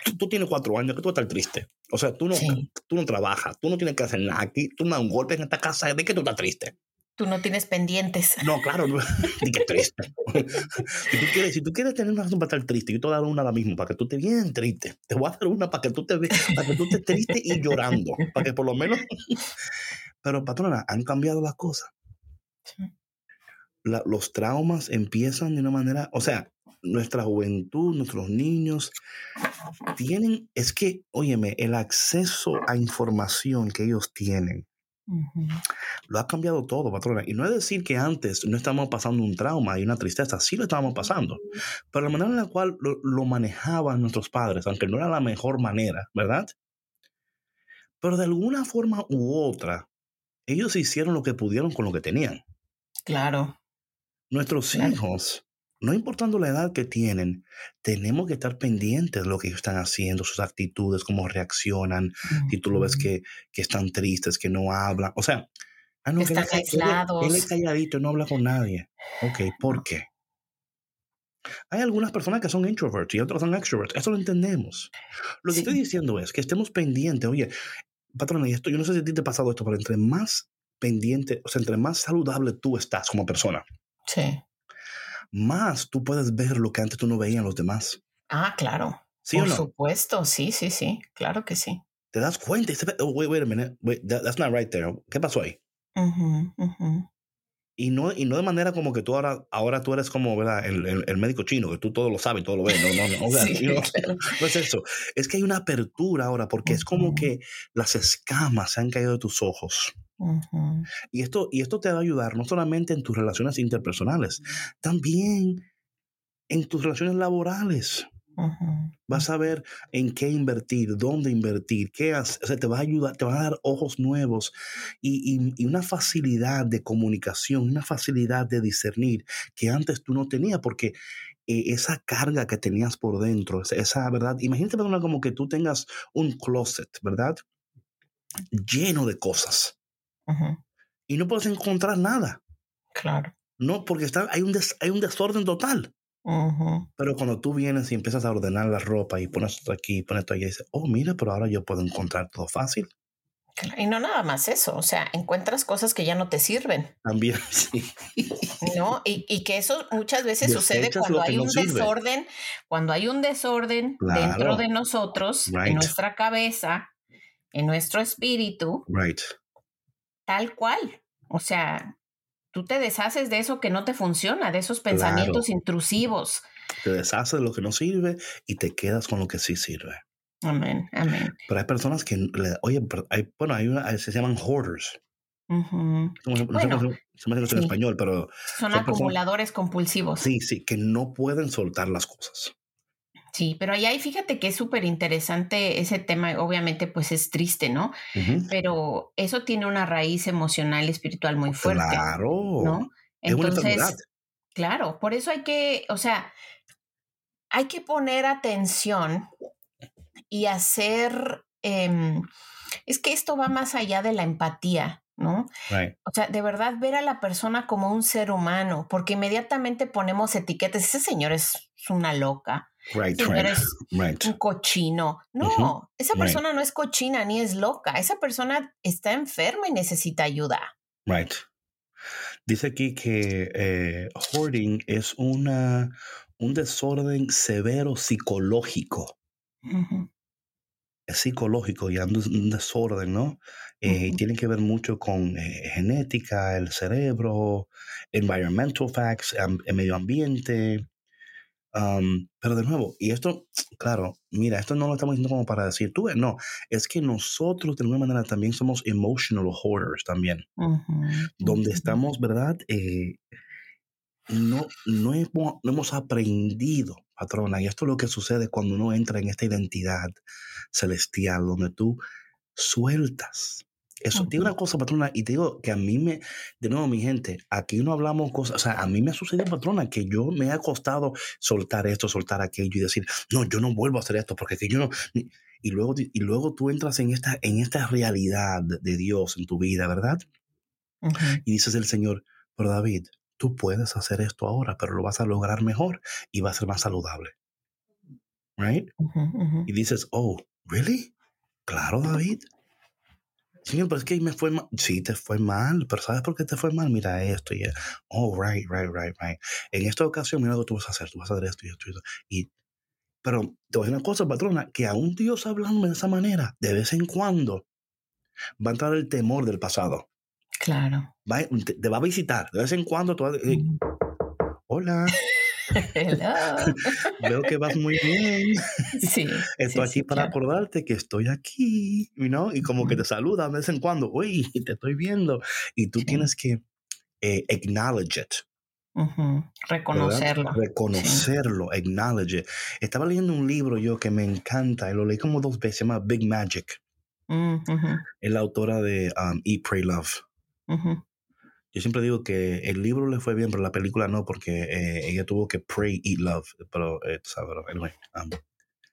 Tú, tú tienes cuatro años, que tú vas a estar triste. O sea, tú no, Sí. tú no trabajas, tú no tienes que hacer nada aquí, tú no das un golpe en esta casa, ¿de qué tú estás triste? Tú no tienes pendientes. No, claro, no, que triste. si, tú quieres, si tú quieres tener una razón para estar triste, yo te voy a dar una ahora mismo para que tú estés bien triste. Te voy a dar una para que tú te para que tú estés triste y llorando, para que por lo menos. Pero patrona, han cambiado las cosas. La- los traumas empiezan de una manera, o sea, nuestra juventud, nuestros niños tienen, es que, óyeme, el acceso a información que ellos tienen lo ha cambiado todo, patrona. Y no es decir que antes no estábamos pasando un trauma y una tristeza, sí lo estábamos pasando, pero la manera en la cual lo, lo manejaban nuestros padres, aunque no era la mejor manera, ¿verdad? Pero de alguna forma u otra, ellos hicieron lo que pudieron con lo que tenían. Claro. Nuestros Claro. hijos, no importando la edad que tienen, tenemos que estar pendientes de lo que ellos están haciendo, sus actitudes, cómo reaccionan, si tú lo ves que, que están tristes, que no hablan. O sea, ah, no, él están es- él Él es aislados. calladito, no habla con nadie. Ok, ¿por qué? Hay algunas personas que son introverts y otras son extroverts. Eso lo entendemos. Lo que Sí. estoy diciendo es que estemos pendientes. Oye, patrona, y esto, yo no sé si a ti te ha pasado esto, pero entre más pendiente, o sea, entre más saludable tú estás como persona, Sí. más tú puedes ver lo que antes tú no veías en los demás. Ah, claro. ¿Sí Por o no? supuesto, sí, sí, sí. Claro que sí. Te das cuenta y oh, wait, wait a minute, wait, that- that's not right there. ¿Qué pasó ahí? Ujú, ujú. Y no, y no de manera como que tú ahora, ahora tú eres como ¿verdad? El, el- el médico chino, que tú todo lo sabes, todo lo ves. No, no, no. O sea, Sí, know, claro. no es eso. Es que hay una apertura ahora porque es como que las escamas se han caído de tus ojos. Y esto, y esto te va a ayudar no solamente en tus relaciones interpersonales, también en tus relaciones laborales. Vas a ver en qué invertir, dónde invertir, qué hacer. O sea, te va a ayudar, te va a dar ojos nuevos y, y- y una facilidad de comunicación, una facilidad de discernir que antes tú no tenías, porque eh, esa carga que tenías por dentro, esa, esa, verdad, imagínate como que tú tengas un closet, ¿verdad? Lleno de cosas Ujú. y no puedes encontrar nada. Claro. No, porque está, hay, un des- hay un desorden total. Ujú. Pero cuando tú vienes y empiezas a ordenar la ropa y pones esto aquí, pones esto allá, y dices, oh, mira, pero ahora yo puedo encontrar todo fácil. Y no nada más eso, o sea, encuentras cosas que ya no te sirven, También, sí. ¿no? Y, y que eso muchas veces sucede Desechas cuando lo que hay no un sirve. desorden, cuando hay un desorden Claro. dentro de nosotros, Right. en nuestra cabeza, en nuestro espíritu, Right. Tal cual. O sea, tú te deshaces de eso que no te funciona, de esos pensamientos intrusivos. Te deshaces de lo que no sirve y te quedas con lo que sí sirve. Amén, amén. Pero hay personas que, le- oye, hay, bueno, hay una, se llaman hoarders. No no Bueno, se- me en español, pero Son Son personas- acumuladores compulsivos. sí, sí, que no pueden soltar las cosas. Sí, pero ahí fíjate que es súper interesante ese tema, obviamente pues es triste, ¿no? Pero eso tiene una raíz emocional y espiritual muy fuerte, Claro. ¿no? Es una enfermedad. claro, por eso hay que, o sea, hay que poner atención y hacer, em, es que esto va más allá de la empatía, ¿no? Right. O sea, de verdad ver a la persona como un ser humano, porque inmediatamente ponemos etiquetas, ese señor es una loca, Right, right, right. un cochino. No, esa persona no es cochina ni es loca. Esa persona está enferma y necesita ayuda. Right. Dice aquí que eh, hoarding es una, un desorden severo psicológico. Es psicológico y un desorden, ¿no? Eh. Tiene que ver mucho con eh, genética, el cerebro, environmental facts, el medio ambiente. Um, pero de nuevo, y esto, claro, mira, esto no lo estamos diciendo como para decir, tú, ves, no, es que nosotros de alguna manera también somos emotional hoarders también. donde estamos, ¿verdad? Eh, no, no, hemos, no hemos aprendido, patrona, y esto es lo que sucede cuando uno entra en esta identidad celestial, donde tú sueltas. Eso, te digo una cosa, patrona, y te digo que a mí me, de nuevo, mi gente, aquí no hablamos cosas, o sea, a mí me ha sucedido, patrona, que yo me ha costado soltar esto, soltar aquello y decir, no, yo no vuelvo a hacer esto, porque que yo no, y luego, y luego tú entras en esta, en esta realidad de Dios en tu vida, ¿verdad? Y dices el Señor, pero David, tú puedes hacer esto ahora, pero lo vas a lograr mejor y va a ser más saludable. Right? Y dices, oh, ¿really? Claro, David. Señor, pero es que me fue mal. Sí, te fue mal, pero ¿sabes por qué te fue mal? Mira esto y Oh, right, right, right, right. En esta ocasión, mira lo que tú vas a hacer. Tú vas a hacer esto y esto y esto. Y, pero te voy a decir una cosa, patrona, que a un Dios hablando de esa manera, de vez en cuando, va a entrar el temor del pasado. Claro. Va, te, te va a visitar. De vez en cuando, tú vas a- eh, Ujú. hola. veo que vas muy bien. Sí. Estoy sí, sí, aquí para claro. acordarte que estoy aquí, know? y como que te saluda de vez en cuando, uy, te estoy viendo. Y tú Sí. tienes que eh, acknowledge it. Reconocerlo. Reconocerlo, acknowledge it. Estaba leyendo un libro yo que me encanta, y lo leí como dos veces, se llama Big Magic. Mm, Es la autora de um, Eat, Pray, Love. Yo siempre digo que el libro le fue bien, pero la película no, porque eh, ella tuvo que pray, eat, love. Pero, eh, sabes, pero anyway. um,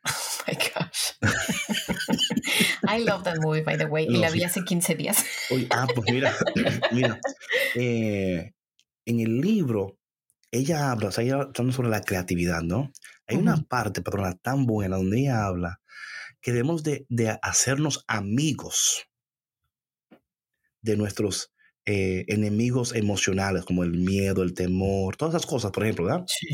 Oh my gosh. I love that movie, by the way. y la sí. vi hace 15 días. Oye, ah, pues mira, mira, eh, en el libro ella habla, o sea, ella hablando sobre la creatividad, ¿no? Hay una parte, patrona, tan buena donde ella habla que debemos de, de hacernos amigos de nuestros eh, enemigos emocionales, como el miedo, el temor, todas esas cosas, por ejemplo, ¿verdad? Sí.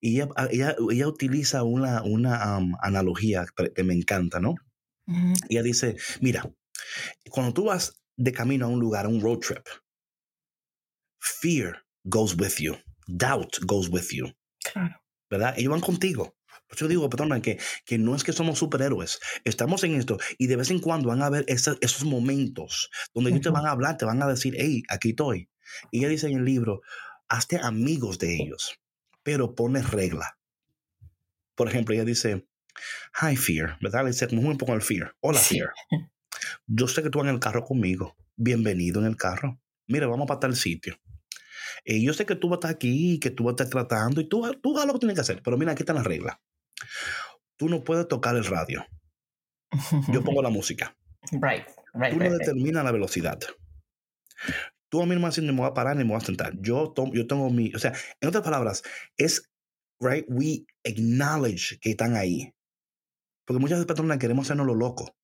Y ella, ah, ella, ella utiliza una, una analogía que me encanta, ¿no? Ujú. Ella dice, mira, cuando tú vas de camino a un lugar, a un road trip, fear goes with you, doubt goes with you, Claro. ¿verdad? Ellos van contigo. Por eso digo, perdona, que, que no es que somos superhéroes. Estamos en esto y de vez en cuando van a haber esa- esos momentos donde ellos te van a hablar, te van a decir, hey, aquí estoy. Y ella dice en el libro, hazte amigos de ellos, pero pones regla. Por ejemplo, ella dice, hi, Fear, ¿verdad? Le dice, como un poco al Fear. Hola, Sí. Fear. Yo sé que tú vas en el carro conmigo. Bienvenido en el carro. Mira, vamos para tal sitio. Eh, yo sé que tú vas a estar aquí que tú vas a estar tratando y tú, tú hagas lo que tienes que hacer. Pero mira, aquí están las reglas. Tú no puedes tocar el radio. Yo pongo la música. Right, right, Tú no right, determinas la velocidad. Tú a mí no me vas a decir ni me voy a parar ni me voy a sentar. Yo, to- yo tengo mi. O sea, en otras palabras, es. Right? We acknowledge que están ahí. Porque muchas veces, patrona, queremos hacernos lo loco.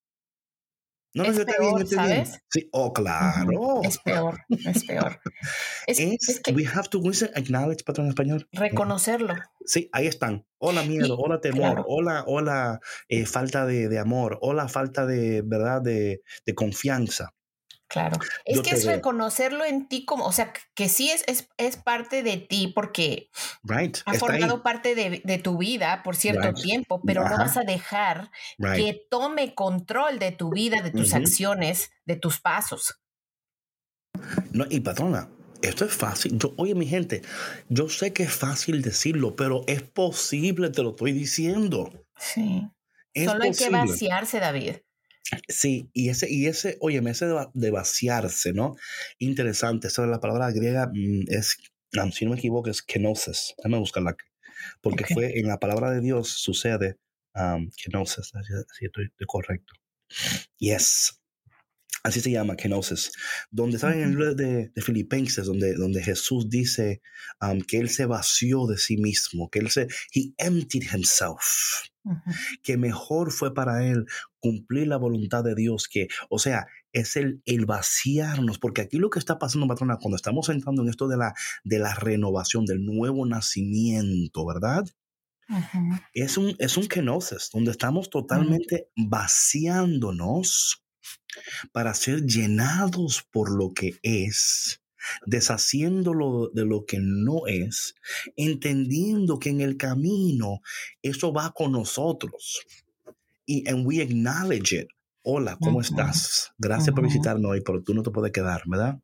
No, no, Es yo peor, yo estoy bien. ¿sabes? Sí, oh, claro. Es peor, es peor. Es, Es, es que we have to, ¿cómo dice acknowledge, patrón español? reconocerlo. Sí, ahí están. Hola miedo, hola temor, claro. hola, hola eh, falta de, de amor, hola falta de, ¿verdad? De, de confianza. Claro. Es Yo que es veo. reconocerlo en ti como, o sea, que sí es, es, es parte de ti porque Right. ha Está ahí. formado parte de, de tu vida por cierto Right. tiempo, pero no vas a dejar Right. que tome control de tu vida, de tus acciones, de tus pasos. No, y patrona, esto es fácil. Yo, oye, mi gente, yo sé que es fácil decirlo, pero es posible, te lo estoy diciendo. Sí. Es Solo hay que vaciarse, David. Sí, y ese, y ese, oye, ese de, va- de vaciarse, ¿no? Interesante. Esa la palabra griega mm, es, si no me equivoco, es kenosis. Déjame buscarla. Porque Ok. fue en la palabra de Dios sucede um, kenosis. Así, estoy, estoy correcto. Yes. Así se llama, kenosis. Donde saben en el libro de, de Filipenses, donde, donde Jesús dice um, que él se vació de sí mismo, que él se, he emptied himself Que mejor fue para él cumplir la voluntad de Dios, que, o sea, es el, el vaciarnos, porque aquí lo que está pasando, patrona, cuando estamos entrando en esto de la, de la renovación, del nuevo nacimiento, ¿verdad? Es un, es un kenosis, donde estamos totalmente vaciándonos para ser llenados por lo que es, deshaciéndolo de lo que no es, entendiendo que en el camino eso va con nosotros. Y and we acknowledge it. Hola, ¿cómo estás? Gracias por visitarnos hoy, pero tú no te puedes quedar, ¿verdad?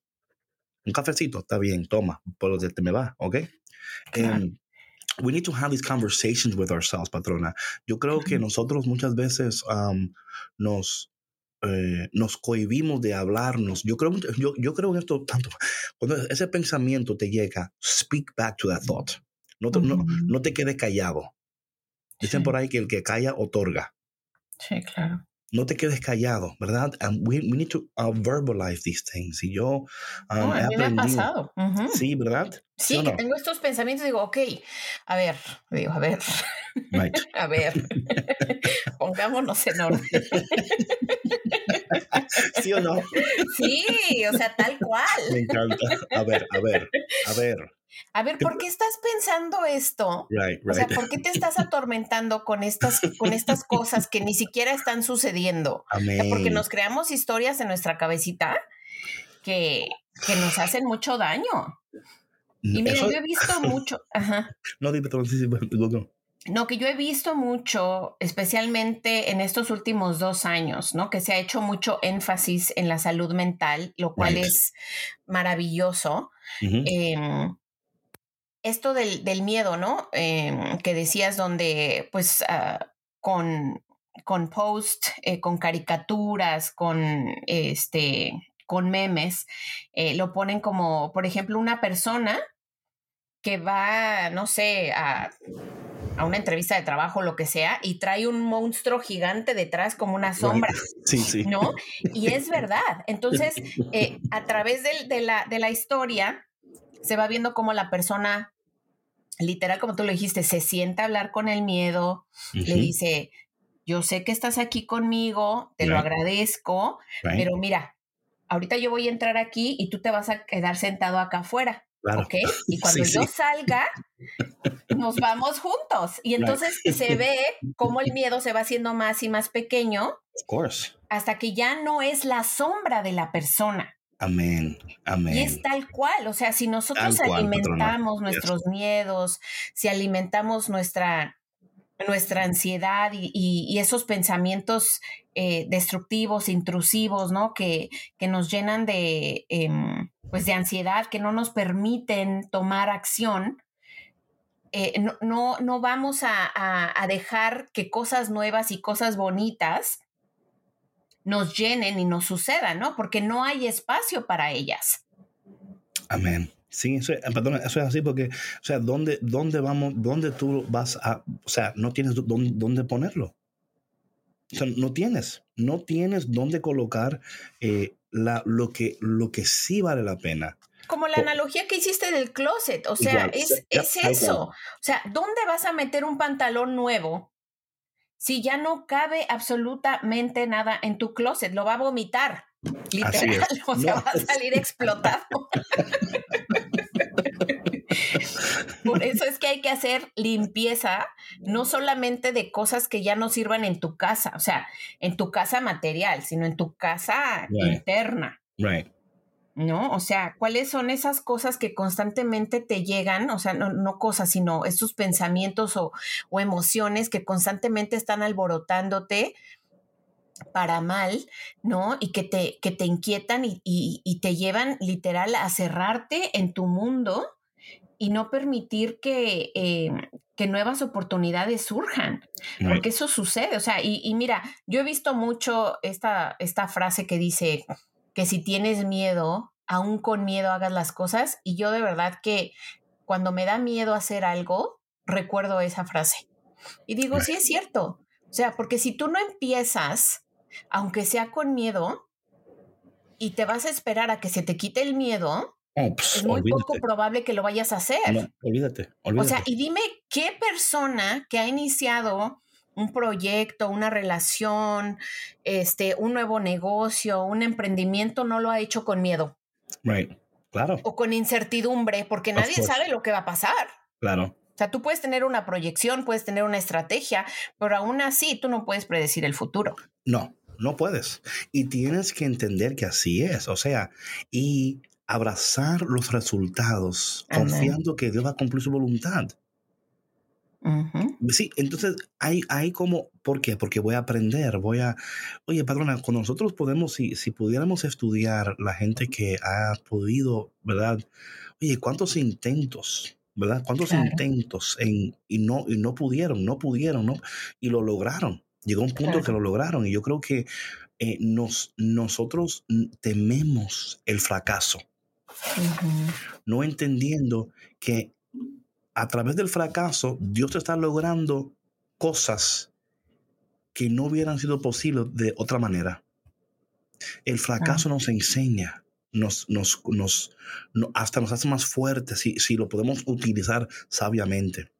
Un cafecito, está bien, toma, pero te me va, ¿ok? Claro. And we need to have these conversations with ourselves, patrona. Yo creo que nosotros muchas veces um, nos, eh, nos cohibimos de hablarnos. Yo creo, yo, yo creo en esto tanto. Cuando ese pensamiento te llega, speak back to that thought. No te, no, Ujú. no te quedes callado. Dicen Sí. por ahí que el que calla otorga. Sí, claro. No te quedes callado, ¿verdad? And we, we need to uh, verbalize these things. Y yo um, No, a mí me ha pasado. Ujú. Sí, ¿verdad? Sí, que no? tengo estos pensamientos y digo, ok, a ver, digo, a ver, Right. a ver, pongámonos en orden. ¿Sí o no? Sí, o sea, tal cual. Me encanta. A ver, a ver, a ver. A ver, ¿por qué estás pensando esto? Right, O sea. ¿por qué te estás atormentando con estas, con estas cosas que ni siquiera están sucediendo? O sea, porque Amén. nos creamos historias en nuestra cabecita que, que nos hacen mucho daño. Y mira, Eso- yo he visto mucho, ajá. No, dime, No, que yo he visto mucho, especialmente en estos últimos dos años, ¿no? Que se ha hecho mucho énfasis en la salud mental, lo cual Right. es maravilloso. Em, esto del, del miedo, ¿no? Em, que decías donde, pues, ah, con, con post, eh, con caricaturas, con este, con memes, eh, lo ponen como, por ejemplo, una persona que va, no sé, a, a una entrevista de trabajo, lo que sea, y trae un monstruo gigante detrás como una sombra. Sí, sí. ¿no? Y es verdad. Entonces, eh, a través de, la, de la historia, se va viendo cómo la persona literal, como tú lo dijiste, se sienta a hablar con el miedo, le dice, yo sé que estás aquí conmigo, te lo agradezco, pero mira, ahorita yo voy a entrar aquí y tú te vas a quedar sentado acá afuera. ¿Ok? Y cuando yo salga, nos vamos juntos. Y entonces se ve cómo el miedo se va haciendo más y más pequeño. Of course. Hasta que ya no es la sombra de la persona. Amén, amén. Y es tal cual, o sea, si nosotros alimentamos nuestros miedos, si alimentamos nuestra, nuestra ansiedad y, esos pensamientos eh, destructivos, intrusivos, ¿no? Que, que nos llenan de, em, pues de ansiedad, que no nos permiten tomar acción, eh, no, no, vamos a, a dejar que cosas nuevas y cosas bonitas nos llenen y nos sucedan, ¿no? Porque no hay espacio para ellas. Amén. Sí, eso, eh, perdón, eso es así porque, o sea, ¿dónde, dónde vamos, dónde tú vas a, o sea, no tienes dónde, dónde ponerlo? O sea, no tienes, no tienes dónde colocar eh, la, lo, que, lo que sí vale la pena. Como la analogía que hiciste del closet, o sea, es, es eso. O sea, ¿dónde vas a meter un pantalón nuevo si ya no cabe absolutamente nada en tu closet? Lo va a vomitar. Literal, o sea, va a salir explotado. Por eso es que hay que hacer limpieza, no solamente de cosas que ya no sirvan en tu casa, o sea, en tu casa material, sino en tu casa interna. Right. ¿no? O sea, ¿cuáles son esas cosas que constantemente te llegan? O sea, no, cosas, sino esos pensamientos o, emociones que constantemente están alborotándote para mal, ¿no? Y que te, que te inquietan y, te llevan literal a cerrarte en tu mundo y no permitir que, eh, que nuevas oportunidades surjan, porque eso sucede. O sea, y, y, mira, yo he visto mucho esta, esta frase que dice, que si tienes miedo, aún con miedo hagas las cosas. Y yo de verdad que cuando me da miedo hacer algo, recuerdo esa frase. Y digo, sí es cierto. O sea, porque si tú no empiezas, aunque sea con miedo, y te vas a esperar a que se te quite el miedo, pues, es muy poco probable que lo vayas a hacer. olvídate, olvídate. O sea, y dime qué persona que ha iniciado un proyecto, una relación, este, un nuevo negocio, un emprendimiento, no lo ha hecho con miedo. Right. Claro. O con incertidumbre, porque nadie sabe lo que va a pasar. Claro. O sea, tú puedes tener una proyección, puedes tener una estrategia, pero aún así tú no puedes predecir el futuro. No, no puedes. Y tienes que entender que así es. O sea, y abrazar los resultados, confiando que Dios va a cumplir su voluntad. Sí, entonces hay, hay como, ¿por qué? Porque voy a aprender, voy a, oye, padrona, con nosotros podemos, si, si pudiéramos estudiar la gente que ha podido, ¿verdad? Oye, ¿cuántos intentos? ¿Verdad? ¿Cuántos intentos en, y, no, y no pudieron, no pudieron, ¿no? Y lo lograron. Llegó un punto que lo lograron y yo creo que eh, nos, nosotros tememos el fracaso, no entendiendo que a través del fracaso, Dios está logrando cosas que no hubieran sido posibles de otra manera. El fracaso nos enseña, nos, nos, nos, hasta nos hace más fuertes si, si lo podemos utilizar sabiamente.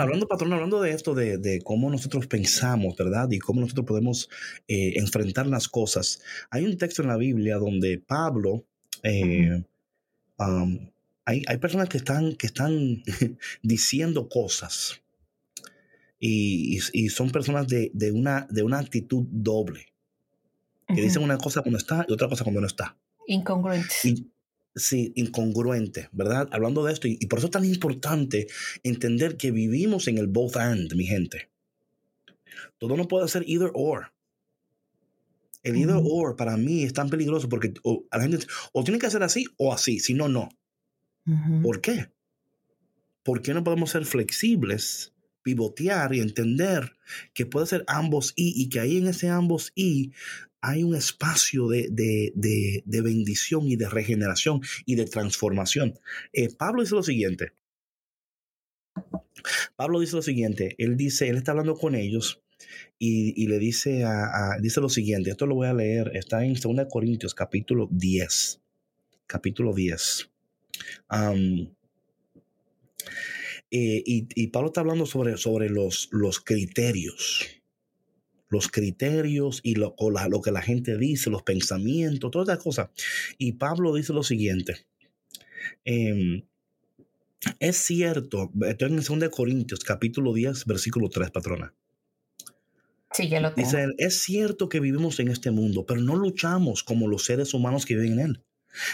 hablando, patrón, hablando de esto, de, cómo nosotros pensamos, ¿verdad? Y cómo nosotros podemos eh, enfrentar las cosas. Hay un texto en la Biblia donde Pablo eh, hay, personas que están, que están diciendo cosas y, son personas de, una, de una actitud doble, que dicen una cosa cuando está y otra cosa cuando no está. Incongruente. sí, incongruente, ¿verdad? Hablando de esto, y, por eso es tan importante entender que vivimos en el both and, mi gente. Todo no puede ser either or. El either or para mí es tan peligroso porque a la gente o tiene que ser así o así, si no, no. ¿Por qué? ¿Por qué no podemos ser flexibles, pivotear y entender que puede ser ambos y, y que ahí en ese ambos y hay un espacio de, bendición y de regeneración y de transformación? Eh, Pablo dice lo siguiente. Pablo dice lo siguiente, él dice, él está hablando con ellos y, le dice, a, dice lo siguiente, esto lo voy a leer, está en 2 Corintios capítulo 10, capítulo 10 Eh, y, y, Pablo está hablando sobre, sobre los, los criterios. Los criterios y lo, lo, que la gente dice, los pensamientos, todas esas cosas. Y Pablo dice lo siguiente. Eh, es cierto, estoy en 2 Corintios, capítulo 10, versículo 3, patrona. Sí, es cierto que vivimos en este mundo, pero no luchamos como los seres humanos que viven en él.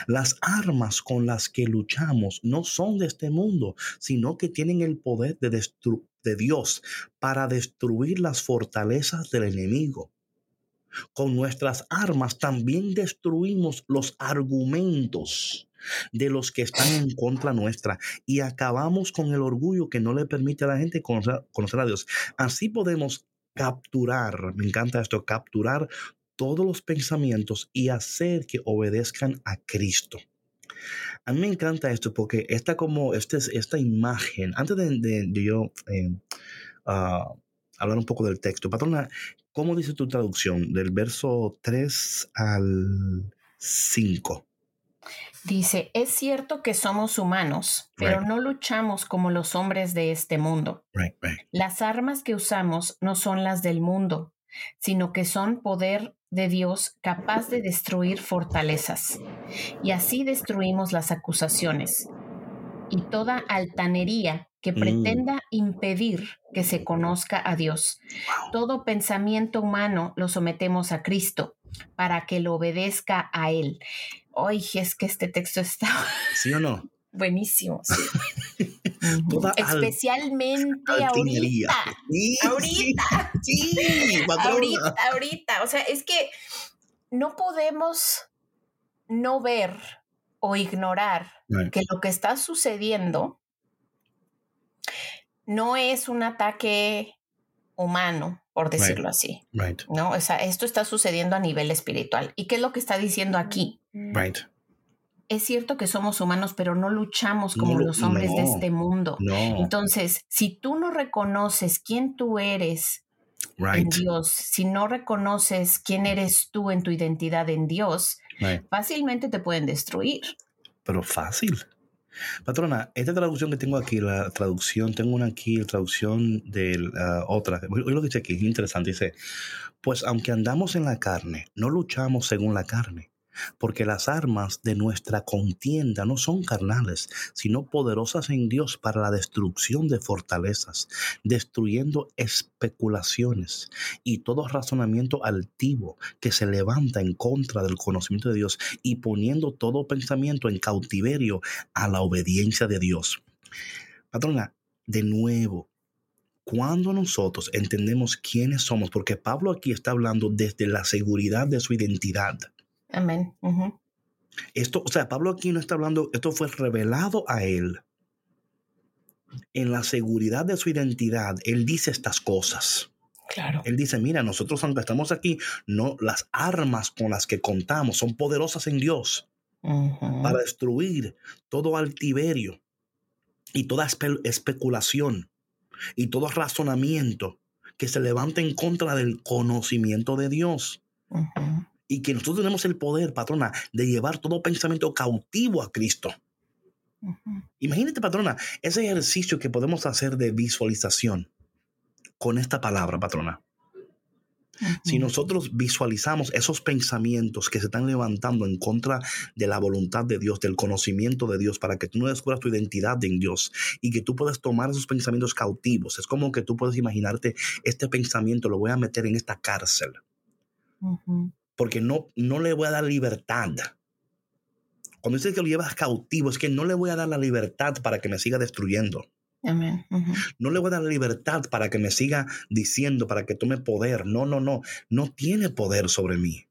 Las armas con las que luchamos no son de este mundo, sino que tienen el poder de, de Dios para destruir las fortalezas del enemigo. Con nuestras armas también destruimos los argumentos de los que están en contra nuestra y acabamos con el orgullo que no le permite a la gente conocer, a Dios. Así podemos capturar, me encanta esto, capturar todos los pensamientos y hacer que obedezcan a Cristo. A mí me encanta esto porque esta como esta, esta imagen, antes de, yo eh, ah, hablar un poco del texto, patrona, ¿cómo dice tu traducción del verso 3 al 5? Dice, es cierto que somos humanos, pero no luchamos como los hombres de este mundo. Las armas que usamos no son las del mundo, sino que son poder de Dios capaz de destruir fortalezas. Y así destruimos las acusaciones y toda altanería que mm. pretenda impedir que se conozca a Dios. Todo pensamiento humano lo sometemos a Cristo para que lo obedezca a Él. Oye, es que este texto está... ¿Sí o no? Buenísimo. Especialmente ahorita. ahorita. Sí, ahorita, ahorita. O sea, es que no podemos no ver o ignorar que lo que está sucediendo no es un ataque humano, por decirlo así. No, o sea, esto está sucediendo a nivel espiritual. ¿Y qué es lo que está diciendo aquí? Right. Es cierto que somos humanos, pero no luchamos como los hombres de este mundo. Entonces, si tú no reconoces quién tú eres en Dios, si no reconoces quién eres tú en tu identidad en Dios, fácilmente te pueden destruir. Pero fácil. Patrona, esta traducción que tengo aquí, la traducción, tengo una aquí, la traducción de la otra. Hoy lo que dice aquí es interesante. Dice, pues aunque andamos en la carne, no luchamos según la carne porque las armas de nuestra contienda no son carnales, sino poderosas en Dios para la destrucción de fortalezas, destruyendo especulaciones y todo razonamiento altivo que se levanta en contra del conocimiento de Dios y poniendo todo pensamiento en cautiverio a la obediencia de Dios. Patrona, de nuevo, cuando nosotros entendemos quiénes somos, porque Pablo aquí está hablando desde la seguridad de su identidad, Amén. Esto, o sea, Pablo aquí no está hablando, esto fue revelado a él. En la seguridad de su identidad, él dice estas cosas. Claro. Él dice, mira, nosotros aunque estamos aquí, no, las armas con las que contamos son poderosas en Dios para destruir todo altiverio y toda especulación y todo razonamiento que se levanta en contra del conocimiento de Dios y que nosotros tenemos el poder, patrona, de llevar todo pensamiento cautivo a Cristo. Imagínate, patrona, ese ejercicio que podemos hacer de visualización con esta palabra, patrona. Si nosotros visualizamos esos pensamientos que se están levantando en contra de la voluntad de Dios, del conocimiento de Dios, para que tú no descubras tu identidad en Dios y que tú puedas tomar esos pensamientos cautivos, es como que tú puedes imaginarte este pensamiento, lo voy a meter en esta cárcel porque no, no le voy a dar libertad. Cuando dice que lo llevas cautivo, es que no le voy a dar la libertad para que me siga destruyendo. No le voy a dar la libertad para que me siga diciendo, para que tome poder. No, no, no. No tiene poder sobre mí.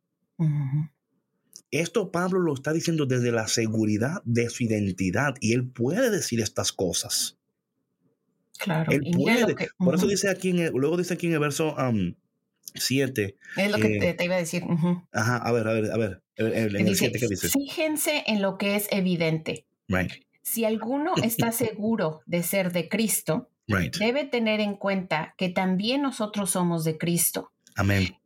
Esto Pablo lo está diciendo desde la seguridad de su identidad y él puede decir estas cosas. Claro. Él puede. Por eso dice aquí, en luego dice aquí en el verso um, 7. Es lo que eh, te, iba a decir. Ajá, a ver, a ver, a ver. En el 7, ¿qué dice? Fíjense en lo que es evidente. Right. Si alguno está seguro de ser de Cristo, debe tener en cuenta que también nosotros somos de Cristo. Amén.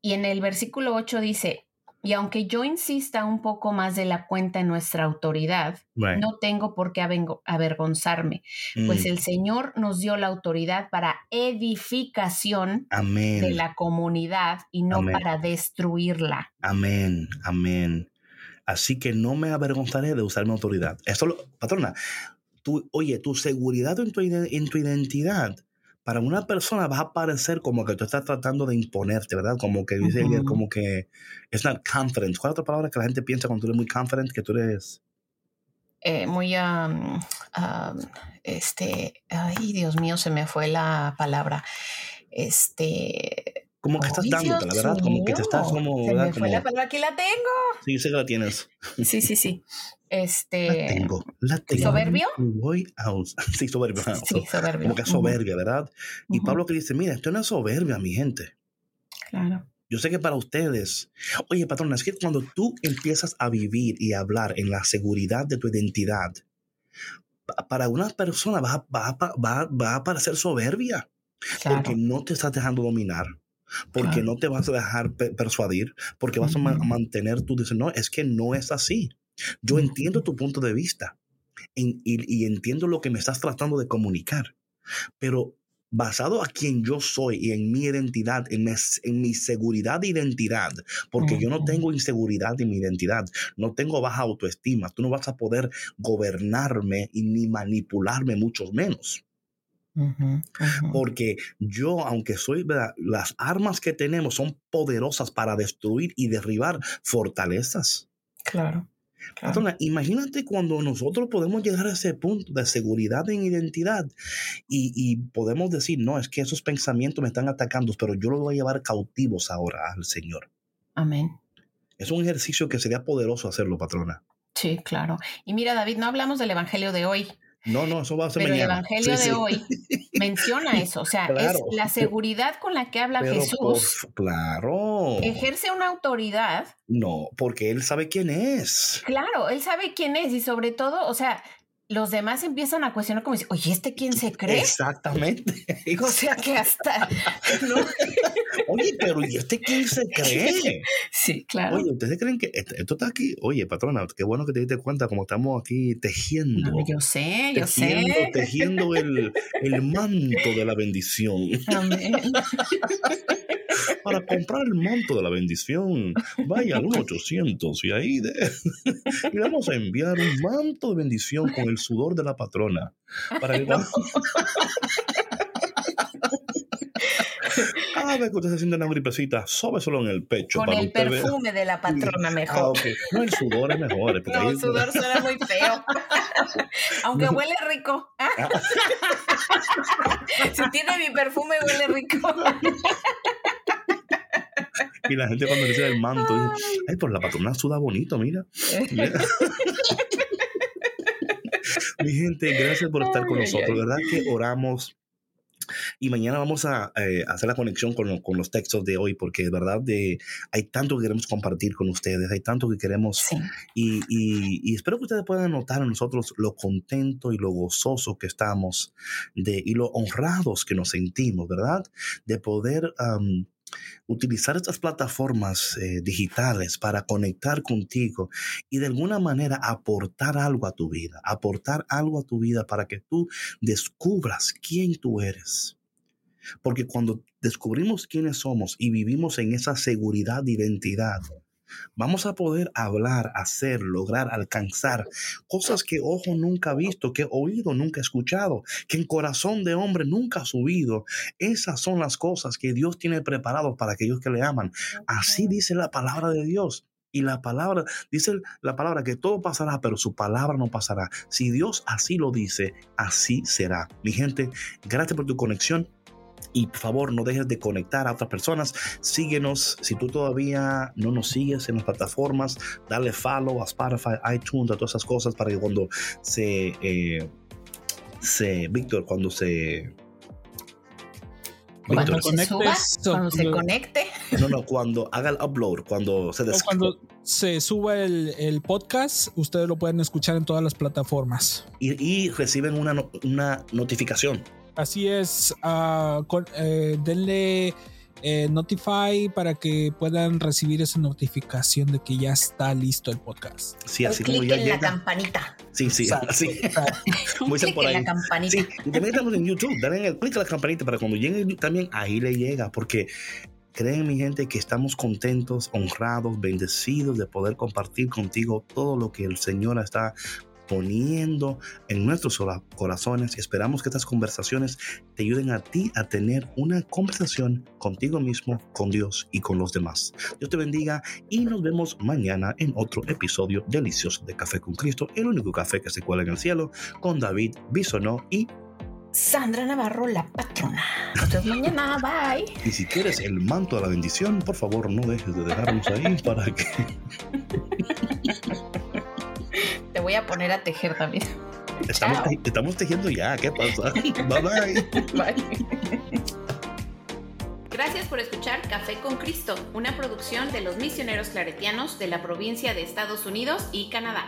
Y en el versículo 8 dice, Y aunque yo insista un poco más de la cuenta en nuestra autoridad, no tengo por qué avergonzarme, pues mm. el Señor nos dio la autoridad para edificación de la comunidad y no para destruirla. Amén, amén. Así que no me avergonzaré de usar mi autoridad. Eso, patrona, tú, oye, tu seguridad en tu, en tu identidad para una persona va a parecer como que tú estás tratando de imponerte, ¿verdad? Como que dice, como que es not confident. ¿Cuál es otra palabra que la gente piensa cuando tú eres muy confident que tú eres? Eh, muy, este, ay, Dios mío, se me fue la palabra. Este. Como que estás dándote, la verdad, como que te estás como. Se me fue la palabra, aquí la tengo. Sí, sé que la tienes. Sí, sí, sí. Este. La tengo, la tengo. ¿Soberbio? Sí, soberbio. Sí, soberbio. Como que es soberbia, ¿verdad? Y Pablo que dice, mira, esto no es soberbia, mi gente. Claro. Yo sé que para ustedes, oye, patrona, es que cuando tú empiezas a vivir y a hablar en la seguridad de tu identidad, para una persona va, va, va, va a parecer soberbia, porque no te estás dejando dominar, porque no te vas a dejar persuadir, porque vas a mantener tu dices, no, es que no es así. Yo entiendo tu punto de vista y, entiendo lo que me estás tratando de comunicar, pero basado a quien yo soy y en mi identidad, en mi, seguridad de identidad, porque yo no tengo inseguridad en mi identidad, no tengo baja autoestima, tú no vas a poder gobernarme y ni manipularme mucho menos. Porque yo, aunque soy, las armas que tenemos son poderosas para destruir y derribar fortalezas. Claro imagínate cuando nosotros podemos llegar a ese punto de seguridad en identidad y, podemos decir, no, es que esos pensamientos me están atacando, pero yo los voy a llevar cautivos ahora al Señor. Amén. Es un ejercicio que sería poderoso hacerlo, patrona. Sí, claro. Y mira, David, no hablamos del Evangelio de hoy. No, no, eso va a ser Pero el Evangelio de hoy menciona eso. O sea, es la seguridad con la que habla Jesús. claro. Ejerce una autoridad. No, porque él sabe quién es. Claro, él sabe quién es y sobre todo, o sea, los demás empiezan a cuestionar como oye, ¿este quién se cree? Exactamente. O sea que hasta... oye, pero ¿y este quién se cree? Sí, claro. Oye, ¿ustedes creen que esto está aquí? Oye, patrona, qué bueno que te diste cuenta como estamos aquí tejiendo. yo sé, yo sé. Tejiendo el, el manto de la bendición. Amén. Para comprar el manto de la bendición, vaya al 800 y ahí de, y vamos a enviar un manto de bendición con el sudor de la patrona. Para que vez que usted se siente una gripecita, solo en el pecho. Con el perfume de la patrona mejor. Ah, no, el sudor es mejor. No, el sudor suena muy feo. Aunque huele rico. Ah. si tiene mi perfume, huele rico. y la gente cuando dice el manto, dice, ay, pues la patrona suda bonito, mira. Mi gente, gracias por estar con nosotros. ¿Verdad que oramos? Y mañana vamos a eh, hacer la conexión con, con, los textos de hoy, porque de verdad de, hay tanto que queremos compartir con ustedes, hay tanto que queremos. Y, y, espero que ustedes puedan notar en nosotros lo contento y lo gozoso que estamos de, y lo honrados que nos sentimos, ¿verdad? De poder utilizar estas plataformas eh, digitales para conectar contigo y de alguna manera aportar algo a tu vida, aportar algo a tu vida para que tú descubras quién tú eres. Porque cuando descubrimos quiénes somos y vivimos en esa seguridad de identidad, Vamos a poder hablar, hacer, lograr, alcanzar cosas que ojo nunca ha visto, que oído nunca ha escuchado, que en corazón de hombre nunca ha subido. Esas son las cosas que Dios tiene preparado para aquellos que le aman. Así dice la palabra de Dios. Y la palabra, dice la palabra que todo pasará, pero su palabra no pasará. Si Dios así lo dice, así será. Mi gente, gracias por tu conexión. Y por favor, no dejes de conectar a otras personas. Síguenos. Si tú todavía no nos sigues en las plataformas, dale follow a Spotify, iTunes, a todas esas cosas para que cuando se. Eh, se Víctor, cuando se. Cuando se suba, cuando se conecte. No, no, cuando haga el upload, cuando se Cuando se suba el, podcast, ustedes lo pueden escuchar en todas las plataformas. Y, reciben una, una notificación Así es, uh, con, eh, denle eh, Notify para que puedan recibir esa notificación de que ya está listo el podcast. Sí, así como clic ya en llega. la campanita. Sí, sí, Exacto, así. clic por en ahí. la campanita. Sí, y también estamos en YouTube. Dale el clic a la campanita para cuando llegue también ahí le llega. Porque creen, mi gente, que estamos contentos, honrados, bendecidos de poder compartir contigo todo lo que el Señor está poniendo en nuestros ora- corazones. Esperamos que estas conversaciones te ayuden a ti a tener una conversación contigo mismo, con Dios y con los demás. Dios te bendiga y nos vemos mañana en otro episodio delicioso de Café con Cristo, el único café que se cuela en el cielo, con David Bisonó y Sandra Navarro, la patrona. Vemos mañana. Bye. Y si quieres el manto de la bendición, por favor no dejes de dejarnos ahí para que Te voy a poner a tejer también. estamos, te- estamos tejiendo ya. ¿Qué pasa? Bye bye. Bye. Gracias por escuchar Café con Cristo, una producción de los misioneros claretianos de la provincia de Estados Unidos y Canadá.